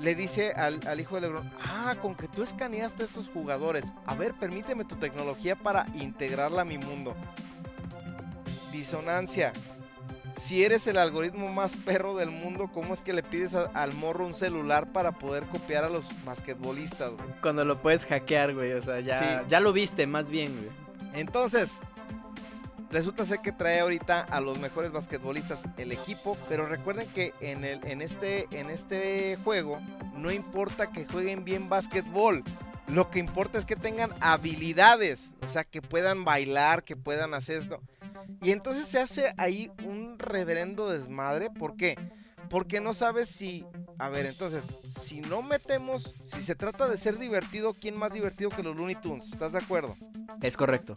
le dice al, al hijo de Lebron, ah, con que tú escaneaste a estos jugadores, a ver, permíteme tu tecnología para integrarla a mi mundo. Disonancia. Si eres el algoritmo más perro del mundo, ¿cómo es que le pides a- al morro un celular para poder copiar a los basquetbolistas, güey? Cuando lo puedes hackear, güey. O sea, ya, Sí. ya lo viste más bien, güey. Entonces, resulta ser que trae ahorita a los mejores basquetbolistas el equipo, pero recuerden que en, el, en, este, en este juego no importa que jueguen bien basquetbol. Lo que importa es que tengan habilidades, o sea, que puedan bailar, que puedan hacer esto. Y entonces se hace ahí un reverendo desmadre. ¿Por qué? Porque no sabes si a ver, entonces, si no metemos, si se trata de ser divertido, ¿quién más divertido que los Looney Tunes? ¿Estás de acuerdo? Es correcto.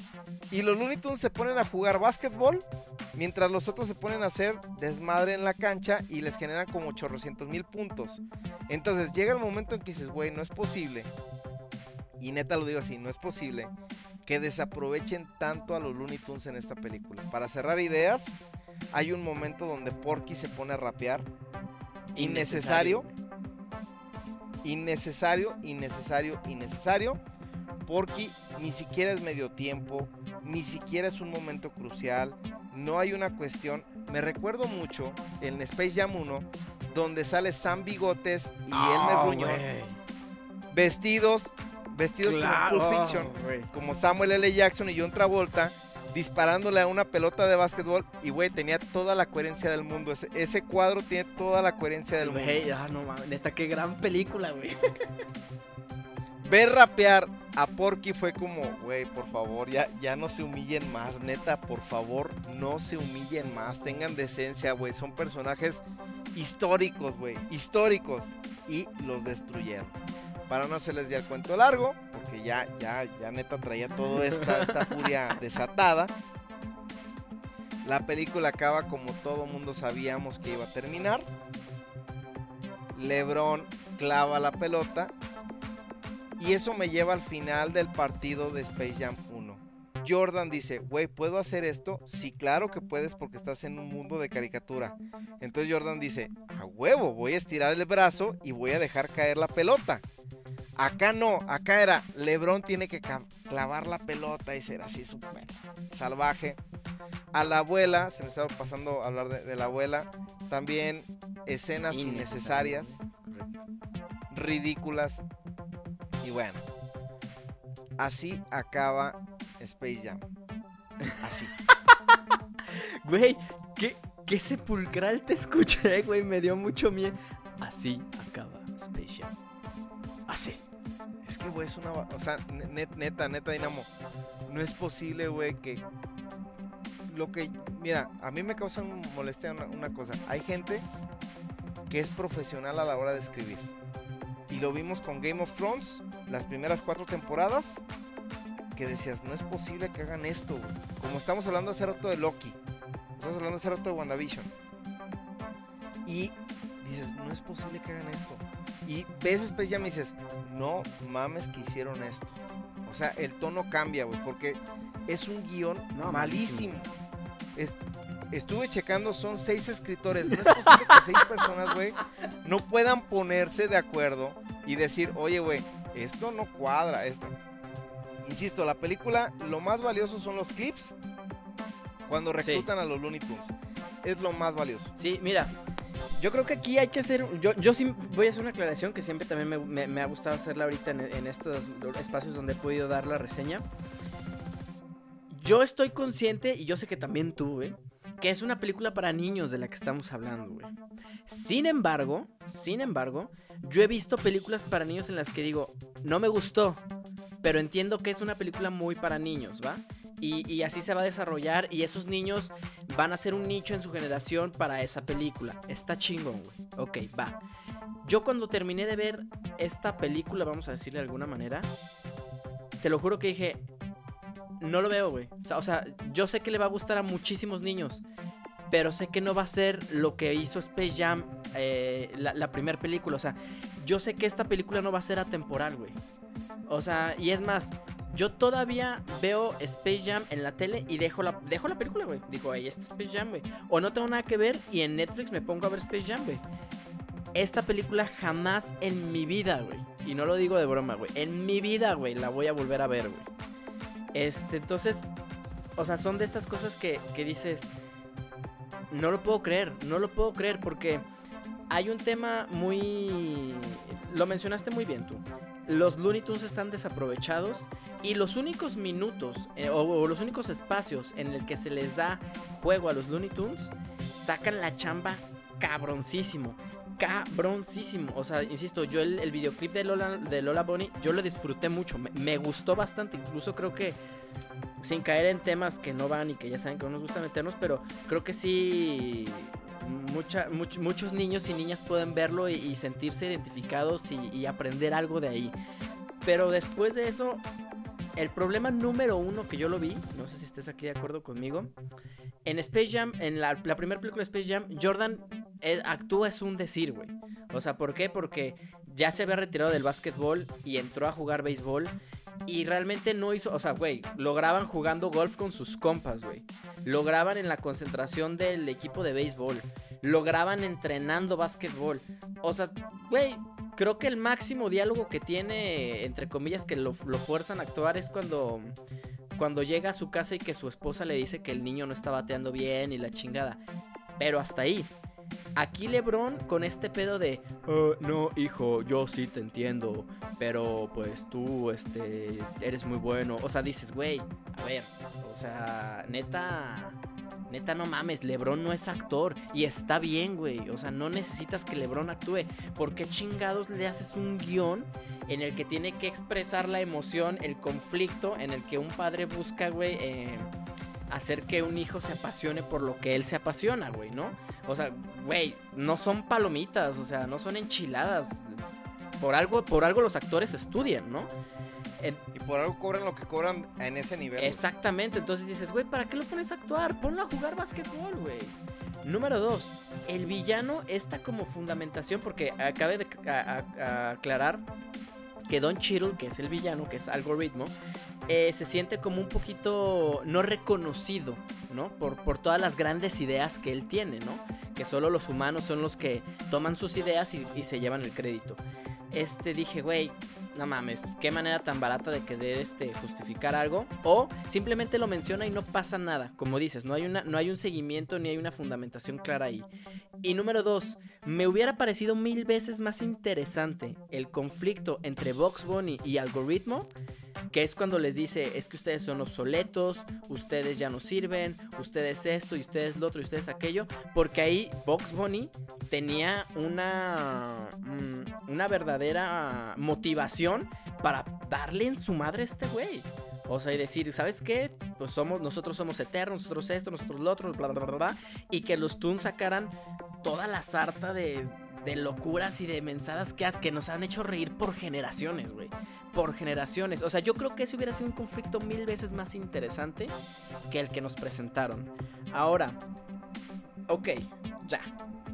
Y los Looney Tunes se ponen a jugar básquetbol, mientras los otros se ponen a hacer desmadre en la cancha y les generan como 800 mil puntos. Entonces llega el momento en que dices, güey, no es posible. Y neta lo digo así, no es posible que desaprovechen tanto a los Looney Tunes en esta película. Para cerrar ideas, hay un momento donde Porky se pone a rapear. Innecesario. Innecesario, innecesario, innecesario. Porky ni siquiera es medio tiempo, ni siquiera es un momento crucial, no hay una cuestión. Me recuerdo mucho en Space Jam 1, donde sale Sam Bigotes y Ah, Elmer Gruñón vestidos, vestidos Claro, como Pulp Fiction, güey. como Samuel L. Jackson y John Travolta, disparándole a una pelota de básquetbol. Y güey, tenía toda la coherencia del mundo. Ese, ese cuadro tiene toda la coherencia del mundo. Güey, ah, no mames, neta, qué gran película, güey. Ver rapear a Porky fue como, güey, por favor, ya, ya no se humillen más, neta, por favor, no se humillen más, tengan decencia, güey, son personajes históricos, güey, históricos, y los destruyeron. Para no hacerles ya el cuento largo, porque ya, ya, ya neta traía toda esta, esta furia desatada. La película acaba como todo mundo sabíamos que iba a terminar. LeBron clava la pelota y eso me lleva al final del partido de Space Jam 1. Jordan dice, güey, ¿puedo hacer esto? Sí, claro que puedes porque estás en un mundo de caricatura. Entonces Jordan dice, a huevo, voy a estirar el brazo y voy a dejar caer la pelota. Acá no, acá era, Lebron tiene que clavar la pelota y ser así súper salvaje. A la abuela, se me estaba pasando a hablar de, de la abuela, también escenas innecesarias, ridículas. Y bueno, así acaba Space Jam. Así. Güey, qué, qué sepulcral te escuché, güey. Me dio mucho miedo. Así acaba Space Jam. Así. Es que, güey, es una... O sea, ne- net- neta, neta, Dinamo. No es posible, güey, que... Lo que... Mira, a mí me causa molestia una, una cosa. Hay gente que es profesional a la hora de escribir. Y lo vimos con Game of Thrones, las primeras cuatro temporadas, que decías, no es posible que hagan esto, güey. Como estamos hablando hace rato de Loki. Estamos hablando hace rato de WandaVision. Y dices, no es posible que hagan esto. Y ves Space Jam y dices, no mames que hicieron esto. O sea, el tono cambia, güey, porque es un guion No, malísimo. Es- estuve checando, son seis escritores. No es posible que seis personas, güey, no puedan ponerse de acuerdo y decir, oye, güey, esto no cuadra, esto. Insisto, la película, lo más valioso son los clips cuando Sí. reclutan a los Looney Tunes. Es lo más valioso. Sí, mira. Yo creo que aquí hay que hacer. Yo, yo sí voy a hacer una aclaración que siempre también me, me- me ha gustado hacerla ahorita en, en estos espacios donde he podido dar la reseña. Yo estoy consciente, y yo sé que también tú, güey, que es una película para niños de la que estamos hablando, güey. Sin embargo, sin embargo, yo he visto películas para niños en las que digo, no me gustó, pero entiendo que es una película muy para niños, ¿va? Y, así se va a desarrollar y esos niños van a ser un nicho en su generación para esa película. Está chingón, güey. Ok, va. Yo cuando terminé de ver esta película, vamos a decirle de alguna manera, te lo juro que dije, no lo veo, güey. O sea, o sea, yo sé que le va a gustar a muchísimos niños, pero sé que no va a ser lo que hizo Space Jam, eh, la, la primera película. O sea, yo sé que esta película no va a ser atemporal, güey. O sea, y es más, yo todavía veo Space Jam en la tele y dejo la, dejo la película, güey. Digo, ahí está Space Jam, güey. O no tengo nada que ver y en Netflix me pongo a ver Space Jam, güey. Esta película jamás en mi vida, güey. Y no lo digo de broma, güey. En mi vida, güey, la voy a volver a ver, güey. Este, entonces, o sea, son de estas cosas que, que dices, no lo puedo creer, no lo puedo creer porque hay un tema muy... Lo mencionaste muy bien tú. Los Looney Tunes están desaprovechados y los únicos minutos eh, o, los únicos espacios en el que se les da juego a los Looney Tunes sacan la chamba cabroncísimo. Cabroncísimo. O sea, insisto, yo el, el videoclip de Lola, de Lola Bonnie, yo lo disfruté mucho. Me, me gustó bastante. Incluso creo que, sin caer en temas que no van y que ya saben que no nos gusta meternos, pero creo que sí, mucha, much- muchos niños y niñas pueden verlo y, sentirse identificados y, aprender algo de ahí. Pero después de eso, el problema número uno que yo lo vi, no sé si estés aquí de acuerdo conmigo, en Space Jam, en la, la primera película de Space Jam, Jordan eh, actúa es un decir, güey. O sea, ¿por qué? Porque ya se había retirado del básquetbol y entró a jugar béisbol. Y realmente no hizo, o sea, güey, lo graban jugando golf con sus compas, güey. Lo graban en la concentración del equipo de béisbol. Lo graban entrenando básquetbol. O sea, güey, creo que el máximo diálogo que tiene, entre comillas, que lo, lo fuerzan a actuar es cuando, cuando llega a su casa y que su esposa le dice que el niño no está bateando bien y la chingada. Pero hasta ahí. Aquí LeBron con este pedo de, "Oh, no, hijo, yo sí te entiendo, pero pues tú, este, eres muy bueno. O sea, dices, güey, a ver, o sea, neta, neta, no mames, LeBron no es actor y está bien, güey. O sea, no necesitas que LeBron actúe. ¿Por qué chingados le haces un guion en el que tiene que expresar la emoción, el conflicto, en el que un padre busca, güey, eh, hacer que un hijo se apasione por lo que él se apasiona, güey, ¿no? O sea, güey, no son palomitas, o sea, no son enchiladas. Por algo, por algo los actores estudian, ¿no? Y por algo cobran lo que cobran en ese nivel. Exactamente, entonces dices, güey, ¿para qué lo pones a actuar? Ponlo a jugar básquetbol, güey. Número dos, el villano está como fundamentación porque acabe de aclarar que Don Cheadle, que es el villano, que es algoritmo, eh, se siente como un poquito no reconocido, ¿no? Por, por todas las grandes ideas que él tiene, ¿no? Que solo los humanos son los que toman sus ideas y, y se llevan el crédito. Este dije, güey, no mames, qué manera tan barata de querer este, justificar algo. O simplemente lo menciona y no pasa nada. Como dices, no hay, una, no hay un seguimiento ni hay una fundamentación clara ahí. Y número dos, me hubiera parecido mil veces más interesante el conflicto entre Box Bunny y Algoritmo. Que es cuando les dice, es que ustedes son obsoletos, ustedes ya no sirven, ustedes esto y ustedes lo otro y ustedes aquello. Porque ahí Box Bunny tenía una, mm, una verdadera motivación para darle en su madre a este güey. O sea, y decir, ¿sabes qué? Pues somos, nosotros somos eternos, nosotros esto, nosotros lo otro, bla, bla, bla, bla. Y que los Toons sacaran toda la sarta de, locuras y de mensadas que, que nos han hecho reír por generaciones, güey. Por generaciones. O sea, yo creo que ese hubiera sido un conflicto mil veces más interesante que el que nos presentaron. Ahora, ok, ya.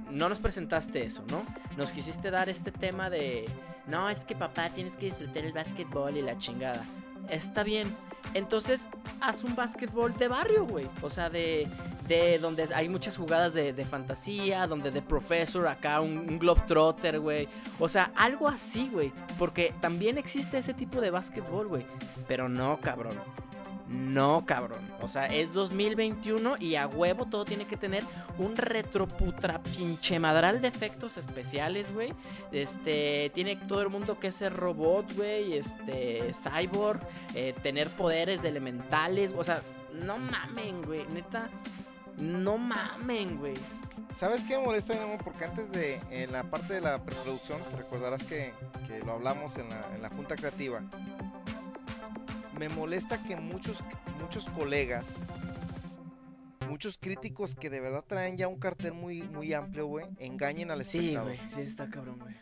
No nos presentaste eso, ¿no? Nos quisiste dar este tema de, no, es que papá tienes que disfrutar el básquetbol y la chingada. Está bien. Entonces, haz un básquetbol de barrio, güey. O sea, de, de donde hay muchas jugadas de, de fantasía, donde de profesor, acá un, un globetrotter, güey. O sea, algo así, güey. Porque también existe ese tipo de básquetbol, güey. Pero no, cabrón. No, cabrón. O sea, es 2021 y a huevo todo tiene que tener un retroputra pinche madral de efectos especiales, güey. Este, tiene todo el mundo que ser robot, güey. Este, cyborg, eh, tener poderes de elementales. O sea, no mamen, güey. Neta, no mamen, güey. ¿Sabes qué me molesta? Porque antes de, la parte de la preproducción, te recordarás que, que lo hablamos en la, en la junta creativa. Me molesta que muchos, muchos colegas, muchos críticos que de verdad traen ya un cartel muy, muy amplio, güey, engañen al Sí, espectador. güey. Sí, está cabrón, güey.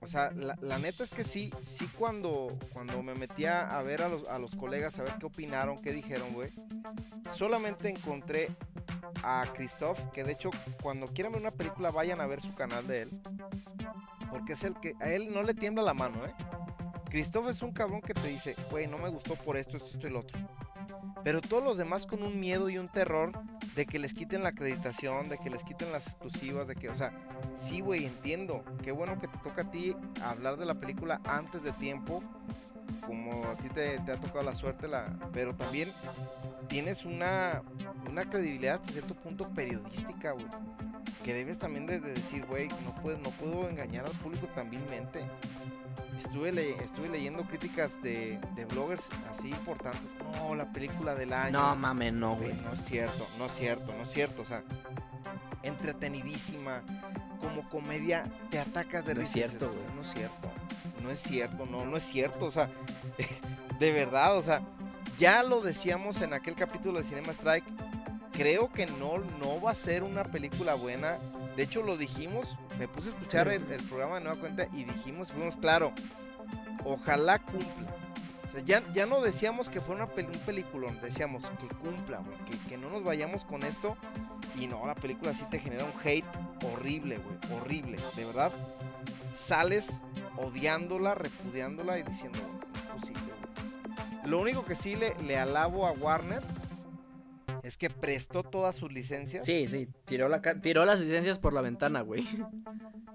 O sea, la, la neta es que sí, sí cuando, cuando me metía a ver a los, a los colegas, a ver qué opinaron, qué dijeron, güey. Solamente encontré a Christoph, que de hecho cuando quieran ver una película vayan a ver su canal de él. Porque es el que a él no le tiembla la mano, ¿eh? Christoph es un cabrón que te dice, güey, no me gustó por esto, esto, esto y lo otro. Pero todos los demás con un miedo y un terror de que les quiten la acreditación, de que les quiten las exclusivas, de que, o sea, sí, güey, entiendo. Qué bueno que te toca a ti hablar de la película antes de tiempo, como a ti te, ha tocado la suerte, la, pero también tienes una, una credibilidad hasta cierto punto periodística, güey. Que debes también de, de decir, güey, no no puedo engañar al público tan vilmente. Estuve, le- estuve leyendo críticas de, de bloggers así importantes. No, la película del año. No mamen, no, Güey, no es cierto, no es cierto, no es cierto. O sea, entretenidísima, como comedia, te atacas de No es risa cierto, güey. No es cierto, no es cierto, no, no es cierto. O sea, de verdad, o sea, ya lo decíamos en aquel capítulo de Cinema Strike. creo que no, no va a ser una película buena. De hecho, lo dijimos, me puse a escuchar el, el programa de Nueva Cuenta y dijimos, fuimos claro, ojalá cumpla. O sea, ya, ya no decíamos que fuera una un peliculón, decíamos que cumpla, güey, que, que no nos vayamos con esto. Y no, la película sí te genera un hate horrible, güey, horrible, de verdad. Sales odiándola, repudiándola y diciendo, "No es posible, güey". Lo único que sí le, le alabo a Warner es que prestó todas sus licencias. Sí, sí, tiró, la, tiró las licencias por la ventana, güey.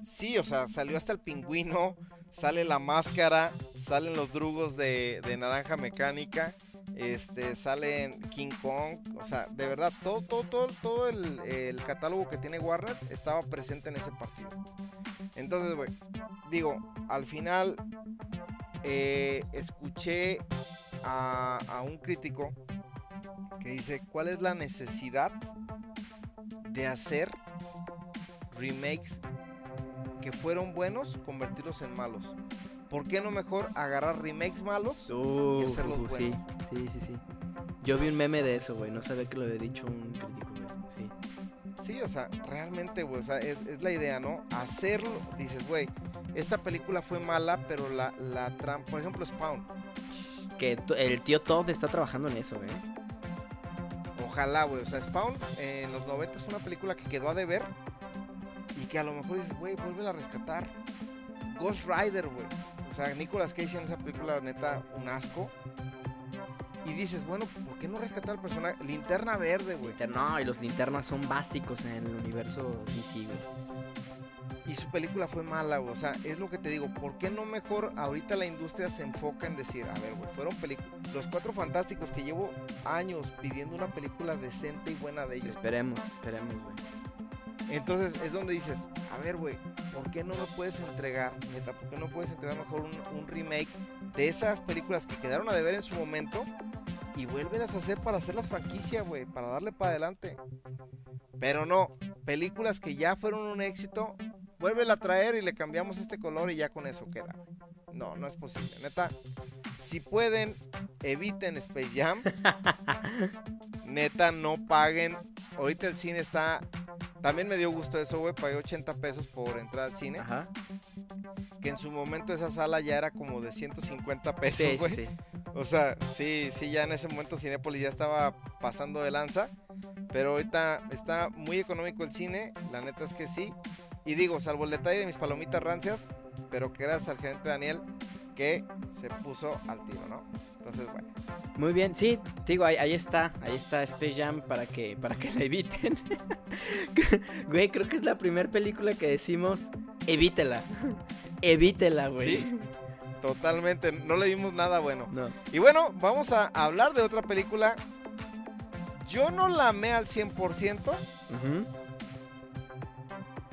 Sí, o sea, salió hasta el pingüino, sale la máscara, salen los drugos de, de naranja mecánica, este, salen King Kong, o sea, de verdad, todo, todo, todo, todo el, el catálogo que tiene Warner estaba presente en ese partido. Entonces, güey, digo, al final eh, escuché a, a un crítico que dice, ¿cuál es la necesidad de hacer remakes que fueron buenos, convertirlos en malos? ¿Por qué no mejor agarrar remakes malos? Uh, hacerlos uh, sí, buenos. sí, sí, sí. Yo vi un meme de eso, güey. No sabía que lo había dicho un crítico, güey. Sí. Sí, o sea, realmente, güey, o sea, es, es la idea, ¿no? Hacerlo, dices, güey, esta película fue mala, pero la, la trama, por ejemplo, Spawn, Que el tío Todd está trabajando en eso, güey. Ojalá, güey, o sea, Spawn eh, en los 90 es una película que quedó a deber y que a lo mejor dices, güey, vuelve a rescatar. Ghost Rider, güey, o sea, Nicolas Cage en esa película, neta, un asco. Y dices, bueno, ¿por qué no rescatar al personaje? Linterna verde, güey. No, y los linternas son básicos en el universo DC, güey. Y su película fue mala, güey. O sea, es lo que te digo. ¿Por qué no mejor ahorita la industria se enfoca en decir, a ver, güey, fueron películas. Los cuatro fantásticos que llevo años pidiendo una película decente y buena de ellos. Esperemos, esperemos, güey. Entonces es donde dices, a ver, güey, ¿por qué no lo puedes entregar, neta? ¿Por qué no puedes entregar mejor un, un remake de esas películas que quedaron a deber en su momento y vuélvelas a hacer para hacer las franquicias, güey, para darle para adelante? Pero no, películas que ya fueron un éxito, vuélvela a traer y le cambiamos este color y ya con eso queda. No, no es posible, neta. Si pueden, eviten Space Jam. Neta, no paguen. Ahorita el cine está. También me dio gusto eso, güey. Pagué 80 pesos por entrar al cine. Ajá. Que en su momento esa sala ya era como de 150 pesos, Sí, güey. sí, sí. O sea, sí, sí, ya en ese momento Cinépolis ya estaba pasando de lanza. Pero ahorita está muy económico el cine. La neta es que sí. Y digo, salvo el detalle de mis palomitas rancias. Pero que gracias al gerente Daniel que se puso al tiro, ¿no? Entonces, bueno. Muy bien, sí, digo, ahí, ahí está, ahí está Space Jam para que, para que la eviten. güey, creo que es la primera película que decimos, evítela. evítela, güey. Sí, totalmente. No le vimos nada bueno. No. Y bueno, vamos a hablar de otra película. Yo no la amé al 100%, Ujú.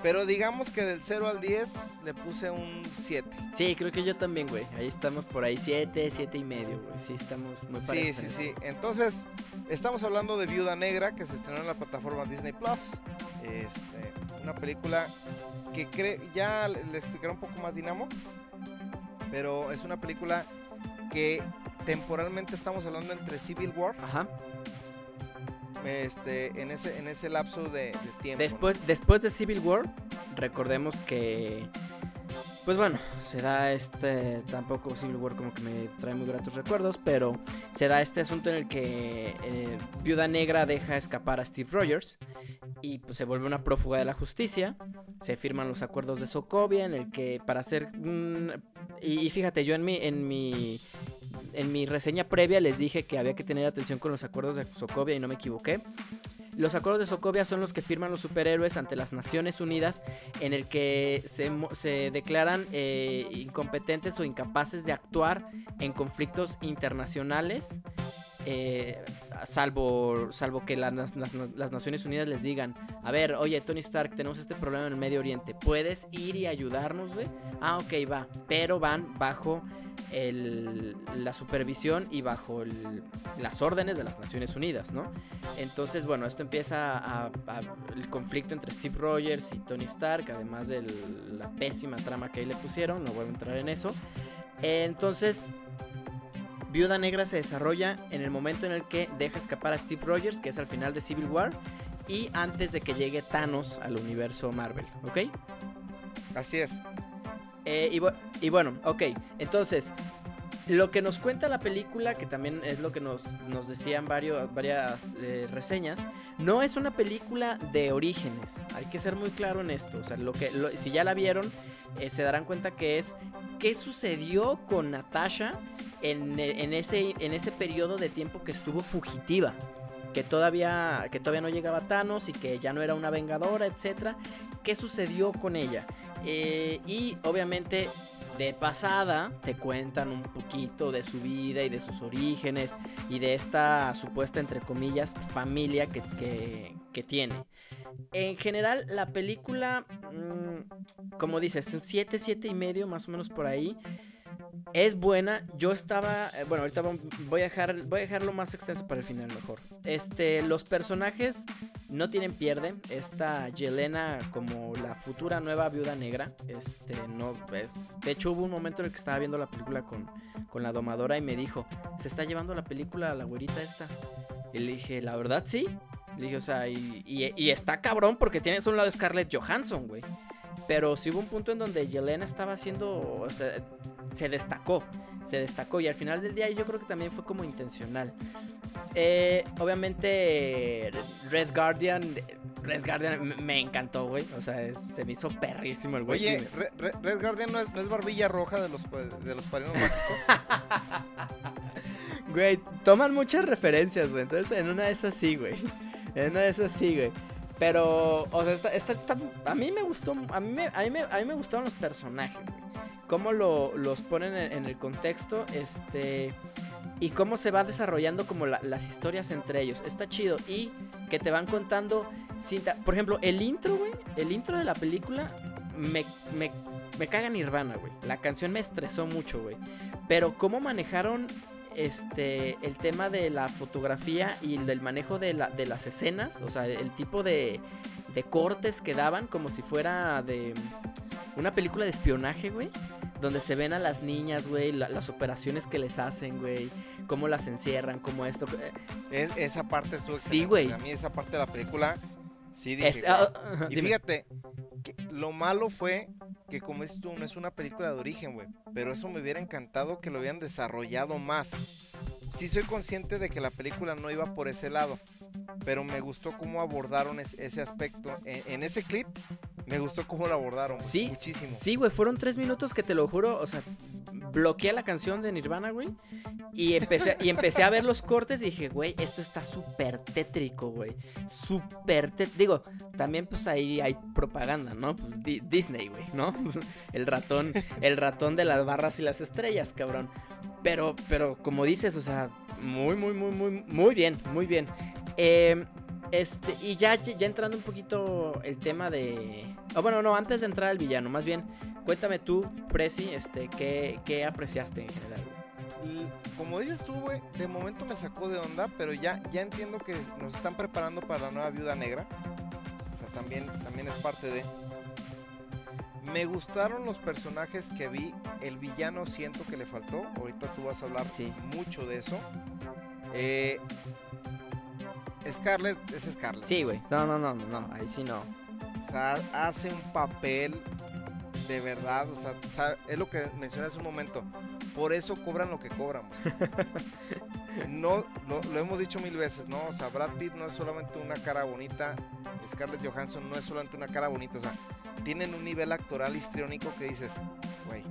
Pero digamos que del 0 al 10 le puse un 7. Sí, creo que yo también, güey. Ahí estamos por ahí, siete, siete y medio, güey. Sí, estamos muy Sí, sí, sí. Entonces, estamos hablando de Viuda Negra, que se estrenó en la plataforma Disney Plus. Este, una película que cre- ya le le explicaré un poco más Dinamo, pero es una película que temporalmente estamos hablando entre Civil War, Ajá. Este, en ese, en ese lapso de, tiempo. Después, después de Civil War, recordemos que. Pues bueno, se da este. Tampoco Civil War como que me trae muy gratos recuerdos, pero se da este asunto en el que eh, Viuda Negra deja escapar a Steve Rogers y pues se vuelve una prófuga de la justicia. Se firman los acuerdos de Sokovia en el que para hacer. un- y, y fíjate, yo en mi. En mi en mi reseña previa les dije que había que tener atención con los acuerdos de Sokovia y no me equivoqué. Los acuerdos de Sokovia son los que firman los superhéroes ante las Naciones Unidas en el que se, se declaran eh, incompetentes o incapaces de actuar en conflictos internacionales. eh, salvo, salvo que la nas- las, las Naciones Unidas les digan, a ver, oye Tony Stark, tenemos este problema en el Medio Oriente, ¿puedes ir y ayudarnos, güey? Ah, ok, va, pero van bajo la supervisión y bajo las órdenes de las Naciones Unidas, ¿no? Entonces, bueno, esto empieza a- el conflicto entre Steve Rogers y Tony Stark, además de la pésima trama que ahí le pusieron, no voy a entrar en eso. Entonces, Viuda Negra se desarrolla en el momento en el que deja escapar a Steve Rogers, que es al final de Civil War, y antes de que llegue Thanos al universo Marvel, ¿ok? Así es. Eh, y, bu- y bueno, ok, entonces, lo que nos cuenta la película, que también es lo que nos, nos decían varios, varias eh, reseñas, no es una película de orígenes, hay que ser muy claro en esto, o sea, lo que, si ya la vieron, eh, se darán cuenta que es qué sucedió con Natasha en, en ese, en ese periodo de tiempo que estuvo fugitiva. Que todavía, que todavía no llegaba Thanos y que ya no era una vengadora, etcétera. ¿Qué sucedió con ella? Eh, y obviamente de pasada te cuentan un poquito de su vida y de sus orígenes y de esta supuesta, entre comillas, familia que, que- tiene. En general, la película, mm, como dices, 7, 7 y medio, más o menos por ahí. Es buena. Yo estaba. eh, Bueno, ahorita voy a dejar. Voy a dejarlo más extenso para el final mejor. Este. Los personajes no tienen pierde. Esta Yelena como la futura nueva viuda negra. Este. No. eh, de hecho, hubo un momento en el que estaba viendo la película con, con la domadora y me dijo. Se está llevando la película a la güerita esta. Y le dije, la verdad sí. Le dije, o sea, y está cabrón porque tienes a un lado Scarlett Johansson, güey. Pero sí hubo un punto en donde Yelena estaba haciendo, o sea, se destacó, se destacó y al final del día yo creo que también fue como intencional. Eh, obviamente Red Guardian, Red Guardian me- encantó, güey, o sea, es- se me hizo perrísimo el güey. Oye, Dime. Re- Re- Red Guardian no es, no es barbilla roja de los, pa- de los. Güey, toman muchas referencias, güey. Entonces, en una de esas sí, güey. En una de esas sí, güey. Pero, o sea, esta, esta- a mí me gustó, a mí me, a mí me, a mí me gustaron los personajes, güey. Cómo lo, los ponen en, el contexto, este... Y cómo se va desarrollando como la- las historias entre ellos. Está chido. Y que te van contando... Por ejemplo, el intro, güey. El intro de la película me, me, me caga Nirvana, güey. La canción me estresó mucho, güey. Pero cómo manejaron este el tema de la fotografía y del manejo de, la, de las escenas, o sea, el tipo de, de cortes que daban como si fuera de una película de espionaje, güey. Donde se ven a las niñas, güey, la- las operaciones que les hacen, güey, cómo las encierran, cómo esto. eh, Es- esa parte estuvo Sí, güey. A mí esa parte de la película sí dije, es- ah, ajá, Y dime. fíjate, que lo malo fue que como tú, no es una película de origen, güey. Pero eso me hubiera encantado que lo hubieran desarrollado más. Sí soy consciente de que la película no iba por ese lado. Pero me gustó cómo abordaron es- ese aspecto. En, en ese clip, me gustó cómo lo abordaron. Sí, Muchísimo. Sí, güey, fueron tres minutos que te lo juro, o sea, bloqueé la canción de Nirvana, güey, y empecé, y empecé a ver los cortes y dije, güey, esto está súper tétrico, güey, súper tétrico. Digo, también pues ahí hay propaganda, ¿no? Pues Di- Disney, güey, ¿no? El ratón, el ratón de las barras y las estrellas, cabrón. Pero, pero como dices, o sea, muy, muy, muy, muy, muy bien, muy bien. Eh, este, y ya, ya entrando un poquito el tema de. Ah, bueno, no, antes de entrar al villano, más bien, cuéntame tú, Prezi, este, ¿qué, qué apreciaste en general, Como dices tú, güey, de momento me sacó de onda, pero ya, ya entiendo que nos están preparando para la nueva viuda negra. O sea, también, también es parte de. Me gustaron los personajes que vi. El villano siento que le faltó. Ahorita tú vas a hablar Sí. mucho de eso. Eh, Scarlett es Scarlett. Sí, güey. No, no, no, no, no, ahí sí no. O sea, hace un papel de verdad. O sea, sa- es lo que mencioné hace un momento. Por eso cobran lo que cobran. güey. No, lo, hemos dicho mil veces, ¿no? O sea, Brad Pitt no es solamente una cara bonita. Scarlett Johansson no es solamente una cara bonita. O sea, tienen un nivel actoral histriónico que dices, güey,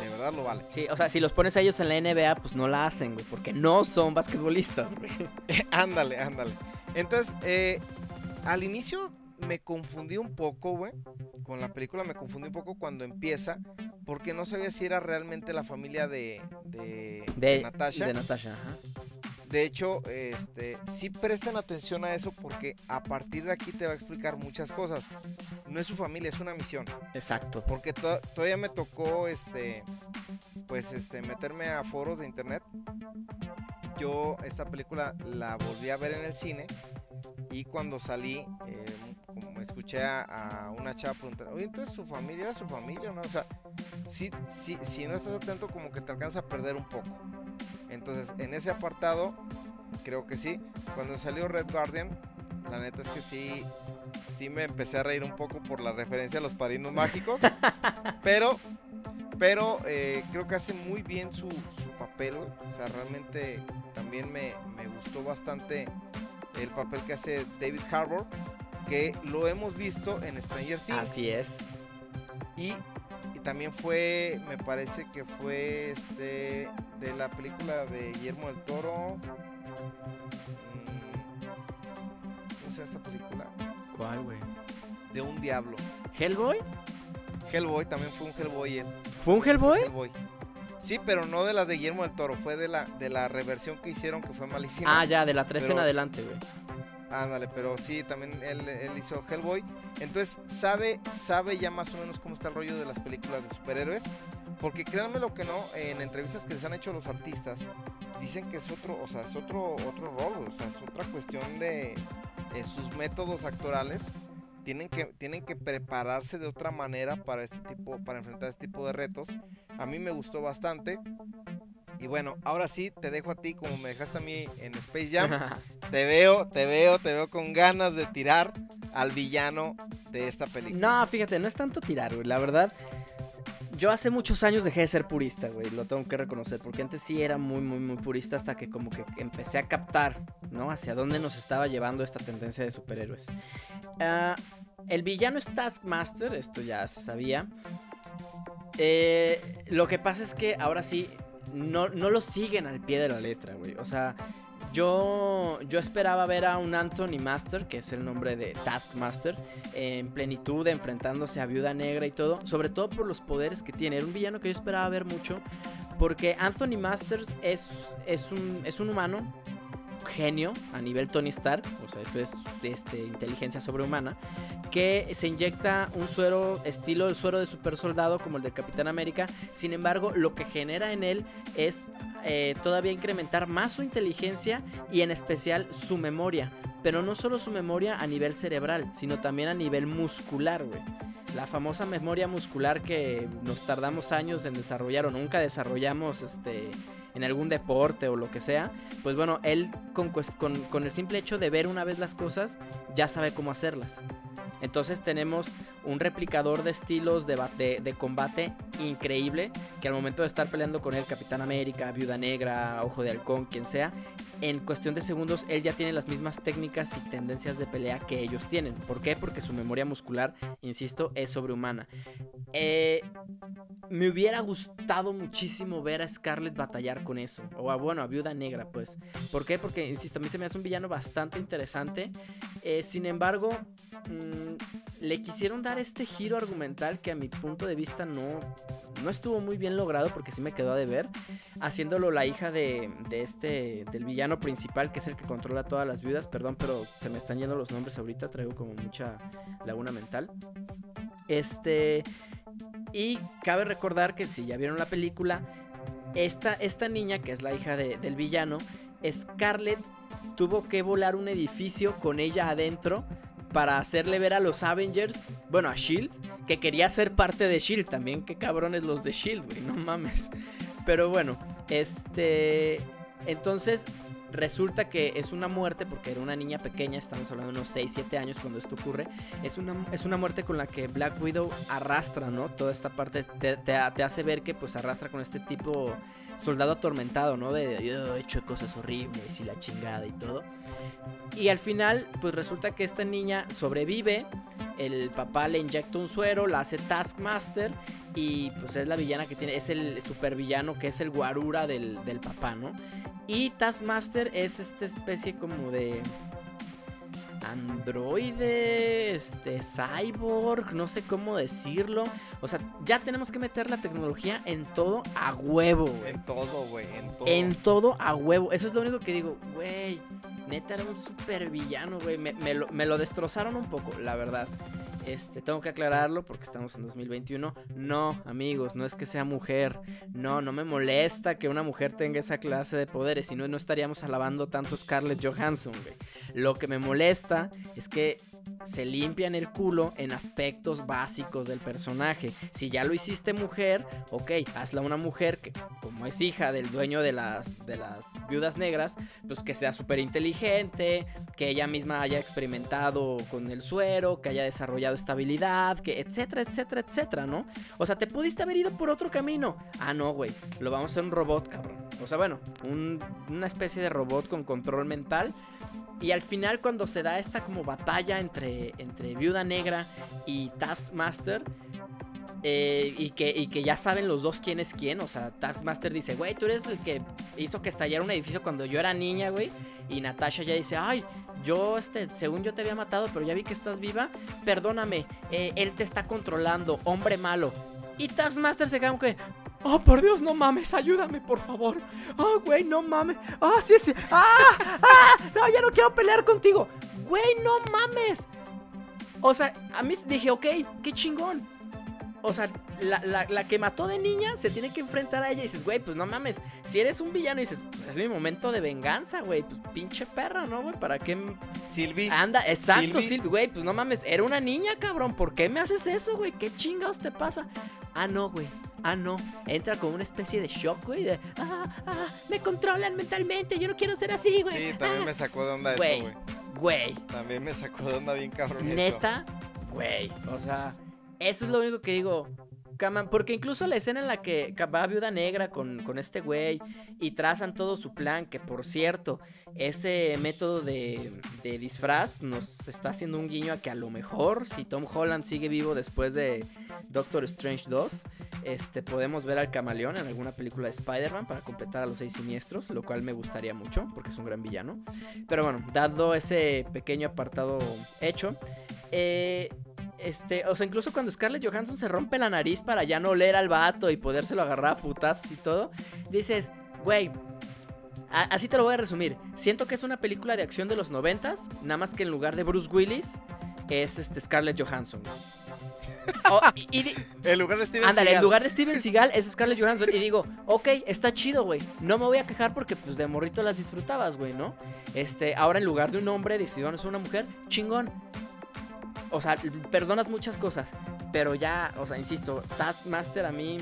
de verdad lo vale. Sí, o sea, si los pones a ellos en la NBA, pues no la hacen, güey, porque no son basquetbolistas, güey. ándale, ándale. Entonces, eh, al inicio me confundí un poco, güey. Con la película me confundí un poco cuando empieza, porque no sabía si era realmente la familia de, de, de Natasha. De Natasha, ajá. De hecho, este, sí presten atención a eso porque a partir de aquí te va a explicar muchas cosas. No es su familia, es una misión. Exacto. Porque to- todavía me tocó, este, pues, este, meterme a foros de internet. Yo esta película la volví a ver en el cine y cuando salí, eh, escuché a, a una chava preguntar, oye, entonces su familia era su familia, ¿no? O sea, sí, sí, si no estás atento como que te alcanza a perder un poco. Entonces, en ese apartado, creo que sí. Cuando salió Red Guardian, la neta es que sí, sí me empecé a reír un poco por la referencia a los padrinos mágicos. pero, pero eh, creo que hace muy bien su, su papel. O sea, realmente también me, me gustó bastante el papel que hace David Harbour, que lo hemos visto en Stranger Things. Así es. Y, y también fue, me parece que fue este de la película de Guillermo del Toro. mm, ¿Cómo se llama esta película? ¿Cuál, güey? De un diablo. ¿Hellboy? Hellboy también fue un Hellboy. él. ¿Fue un Hellboy? Hellboy. Sí, pero no de las de Guillermo del Toro, fue de la, de la reversión que hicieron que fue malísima. Ah, ya, de la 3 en Pero- adelante, güey. Ándale, pero sí, también él, él hizo Hellboy. Entonces, sabe, sabe ya más o menos cómo está el rollo de las películas de superhéroes. Porque créanme lo que no, en entrevistas que les han hecho los artistas, dicen que es otro, o sea, es otro, otro rol, o sea, es otra cuestión de eh, sus métodos actorales. Tienen que, tienen que prepararse de otra manera para este tipo, para enfrentar este tipo de retos. A mí me gustó bastante. Y bueno, ahora sí te dejo a ti como me dejaste a mí en Space Jam. Te veo, te veo, te veo con ganas de tirar al villano de esta película. No, fíjate, no es tanto tirar, güey. La verdad, yo hace muchos años dejé de ser purista, güey. Lo tengo que reconocer. Porque antes sí era muy, muy, muy purista hasta que como que empecé a captar, ¿no? Hacia dónde nos estaba llevando esta tendencia de superhéroes. Ah, el villano es Taskmaster, esto ya se sabía. Eh, lo que pasa es que ahora sí, no, no lo siguen al pie de la letra, güey. O sea, yo, yo esperaba ver a un Anthony Master, que es el nombre de Taskmaster, en plenitud, enfrentándose a Viuda Negra y todo, sobre todo por los poderes que tiene. Era un villano que yo esperaba ver mucho, porque Anthony Masters es, es, un, es un humano genio a nivel Tony Stark, o sea, esto es este, inteligencia sobrehumana, que se inyecta un suero estilo el suero de super soldado como el del Capitán América. Sin embargo, lo que genera en él es eh, todavía incrementar más su inteligencia y en especial su memoria. Pero no solo su memoria a nivel cerebral, sino también a nivel muscular, güey. La famosa memoria muscular que nos tardamos años en desarrollar o nunca desarrollamos este, en algún deporte o lo que sea. Pues bueno, él con, con- con el simple hecho de ver una vez las cosas, ya sabe cómo hacerlas. Entonces tenemos un replicador de estilos de, de- de combate increíble, que al momento de estar peleando con él, Capitán América, Viuda Negra, Ojo de Halcón, quien sea, en cuestión de segundos él ya tiene las mismas técnicas y tendencias de pelea que ellos tienen. ¿Por qué? Porque su memoria muscular, insisto, es sobrehumana. Eh, me hubiera gustado muchísimo ver a Scarlett batallar con eso. O a, bueno, a Viuda Negra, pues. ¿Por qué? Porque, insisto, a mí se me hace un villano bastante interesante. Eh, sin embargo, mm, le quisieron dar este giro argumental que a mi punto de vista no, no estuvo muy bien logrado porque sí me quedó a deber. Haciéndolo la hija de, de este, del villano principal, que es el que controla todas las viudas. Perdón, pero se me están yendo los nombres ahorita. Traigo como mucha laguna mental. Este. Y cabe recordar que si ya vieron la película, esta, esta niña, que es la hija de- del villano, Scarlett tuvo que volar un edificio con ella adentro para hacerle ver a los Avengers, bueno, a Shield, que quería ser parte de Shield. También, qué cabrones los de Shield, güey, no mames. Pero bueno, este. Entonces, resulta que es una muerte, porque era una niña pequeña, estamos hablando de unos 6, 7 años cuando esto ocurre. Es una, es una muerte con la que Black Widow arrastra, ¿no? Toda esta parte te, hace ver que pues arrastra con este tipo soldado atormentado, ¿no? De yo he hecho cosas horribles y la chingada y todo. Y al final, pues resulta que esta niña sobrevive. El papá le inyecta un suero, la hace Taskmaster. Y pues es la villana que tiene, es el supervillano que es el guarura del, del papá, ¿no? Y Taskmaster es esta especie como de androide, este, cyborg, no sé cómo decirlo. O sea, ya tenemos que meter la tecnología en todo a huevo, güey. En todo, güey, en todo. En todo a huevo. Eso es lo único que digo, güey. Neta era un super villano, güey. Me, me lo, me lo destrozaron un poco, la verdad. Este, tengo que aclararlo porque estamos en 2021. No, amigos, no es que sea mujer. No, no me molesta que una mujer tenga esa clase de poderes. Si no, no estaríamos alabando tanto a Scarlett Johansson. Lo que me molesta es que se limpian el culo en aspectos básicos del personaje. Si ya lo hiciste mujer, ok, hazla una mujer que, como es hija del dueño de las, viudas negras, pues que sea súper inteligente, que ella misma haya experimentado con el suero, que haya desarrollado estabilidad, que etcétera, etcétera, etcétera, ¿no? O sea, te pudiste haber ido por otro camino. Ah, no, güey, lo vamos a hacer un robot, cabrón. O sea, bueno, un- una especie de robot con control mental. Y al final cuando se da esta como batalla entre, entre Viuda Negra y Taskmaster, eh, y, que, y que ya saben los dos quién es quién, o sea, Taskmaster dice, güey, tú eres el que hizo que estallara un edificio cuando yo era niña, güey, y Natasha ya dice, ay, yo, este, según yo te había matado, pero ya vi que estás viva, perdóname, eh, él te está controlando, hombre malo. Y Taskmaster se queda como que, oh, por Dios, no mames, ayúdame, por favor. Oh, güey, no mames. Ah, sí, sí. Ah, ah, no, ya no quiero pelear contigo. Güey, no mames. O sea, a mí dije, ok, qué chingón. O sea, la, la- la que mató de niña se tiene que enfrentar a ella y dices, güey, pues no mames. Si eres un villano y dices, pues es mi momento de venganza, güey. Pues pinche perra, ¿no, güey? ¿Para qué? Silvi, Anda, exacto, Silvi. Güey. Pues no mames, era una niña, cabrón. ¿Por qué me haces eso, güey? ¿Qué chingados te pasa? Ah, no, güey. Ah, no. Entra con una especie de shock, güey. De, ah, ah, me controlan mentalmente. Yo no quiero ser así, güey. sí, también Ah, me sacó de onda Güey. eso, güey. Güey. También me sacó de onda bien cabrón eso. Neta, güey. O sea, eso es lo único que digo. Porque incluso la escena en la que va Viuda Negra con, con este güey y trazan todo su plan, que por cierto, ese método de, de disfraz nos está haciendo un guiño a que a lo mejor, si Tom Holland sigue vivo después de Doctor Strange 2, este, podemos ver al camaleón en alguna película de Spider-Man para completar a los seis siniestros, lo cual me gustaría mucho, porque es un gran villano. Pero bueno, dado ese pequeño apartado hecho, eh, este, o sea, incluso cuando Scarlett Johansson se rompe la nariz para ya no oler al vato y podérselo agarrar a putazos y todo, dices, güey, así te lo voy a resumir. Siento que es una película de acción de los noventas, nada más que en lugar de Bruce Willis es este Scarlett Johansson. O- y- y di- En lugar de Steven Ándale, en lugar de Steven Seagal es Scarlett Johansson. Y digo, ok, está chido, güey. No me voy a quejar porque pues de morrito las disfrutabas, güey, ¿no? Este, ahora en lugar de un hombre decidieron ser una mujer, chingón. O sea, perdonas muchas cosas. Pero ya, o sea, insisto, Taskmaster a mí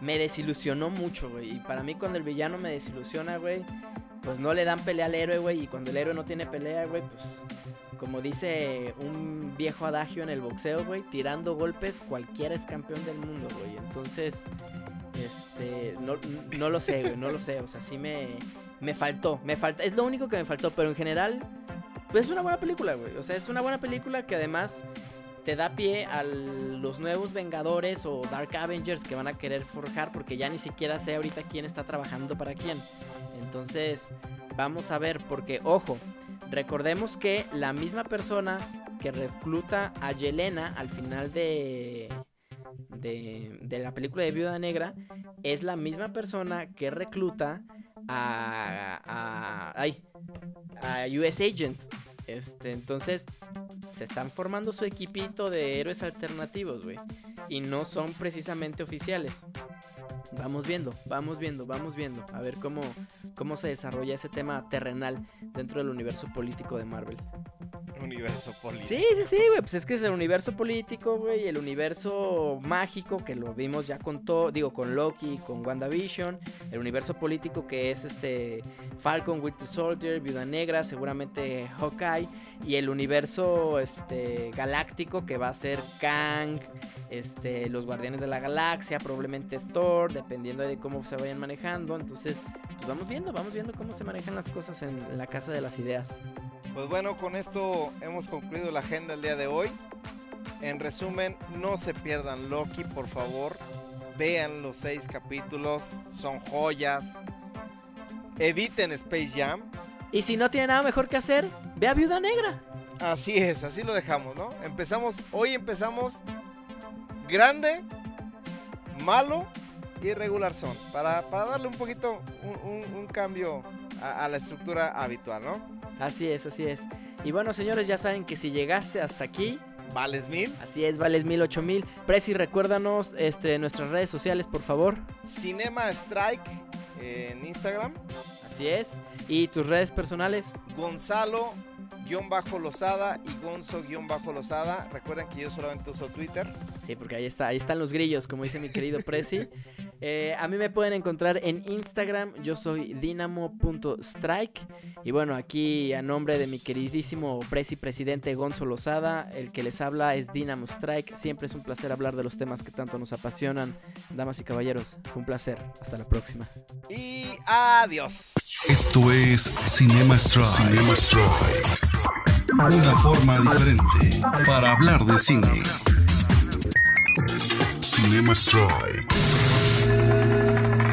me desilusionó mucho, güey. Y para mí cuando el villano me desilusiona, güey, pues no le dan pelea al héroe, güey. Y cuando el héroe no tiene pelea, güey, pues como dice un viejo adagio en el boxeo, güey, tirando golpes cualquiera es campeón del mundo, güey. Entonces, este, no, no lo sé, güey, no lo sé. O sea, sí me, me faltó, me falta, es lo único que me faltó, pero en general, pues es una buena película, güey. O sea, es una buena película que además te da pie a los nuevos Vengadores o Dark Avengers que van a querer forjar, porque ya ni siquiera sé ahorita quién está trabajando para quién. Entonces, vamos a ver, porque, ojo, recordemos que la misma persona que recluta a Yelena al final de, de, de la película de Viuda Negra es la misma persona que recluta a, a, ay, a US Agent. Este, entonces, se están formando su equipito de héroes alternativos, güey. Y no son precisamente oficiales. Vamos viendo, vamos viendo, vamos viendo. A ver cómo, cómo se desarrolla ese tema terrenal dentro del universo político de Marvel. Universo político. Sí, sí, sí, güey. Pues es que es el universo político, güey. El universo mágico, que lo vimos ya con todo. Digo, con Loki, con WandaVision. El universo político que es este Falcon, Winter Soldier, Viuda Negra, seguramente Hawkeye. Y el universo este, galáctico que va a ser Kang, este, los Guardianes de la Galaxia, probablemente Thor, dependiendo de cómo se vayan manejando. Entonces, pues vamos viendo, vamos viendo cómo se manejan las cosas en, en la casa de las ideas. Pues bueno, con esto hemos concluido la agenda el día de hoy. En resumen, no se pierdan Loki, por favor. Vean los seis capítulos, son joyas. Eviten Space Jam. Y si no tiene nada mejor que hacer, ve a Viuda Negra. Así es, así lo dejamos, ¿no? Empezamos, hoy empezamos grande, malo y regular son. Para, para darle un poquito, un, un- un cambio a, a la estructura habitual, ¿no? Así es, así es. Y bueno, señores, ya saben que si llegaste hasta aquí, Vales mil. así es, vales mil, ocho mil. Prezi, recuérdanos este, nuestras redes sociales, por favor. Cinema Strike en Instagram. Así es. Y tus redes personales. Gonzalo guion bajo Losada y Gonzo guion bajo Losada. Recuerden que yo solamente uso Twitter. Sí, porque ahí está, ahí están los grillos, como dice mi querido Prezi. Eh, a mí me pueden encontrar en Instagram, yo soy dinamo.strike. Y bueno, aquí a nombre de mi queridísimo Prezi presidente Gonzo Lozada, el que les habla es Dinamo Strike. Siempre es un placer hablar de los temas que tanto nos apasionan. Damas y caballeros, fue un placer. Hasta la próxima. Y adiós. Esto es Cinema Strike. Cinema Strike. Una forma diferente para hablar de cine. Cinema Strike. Música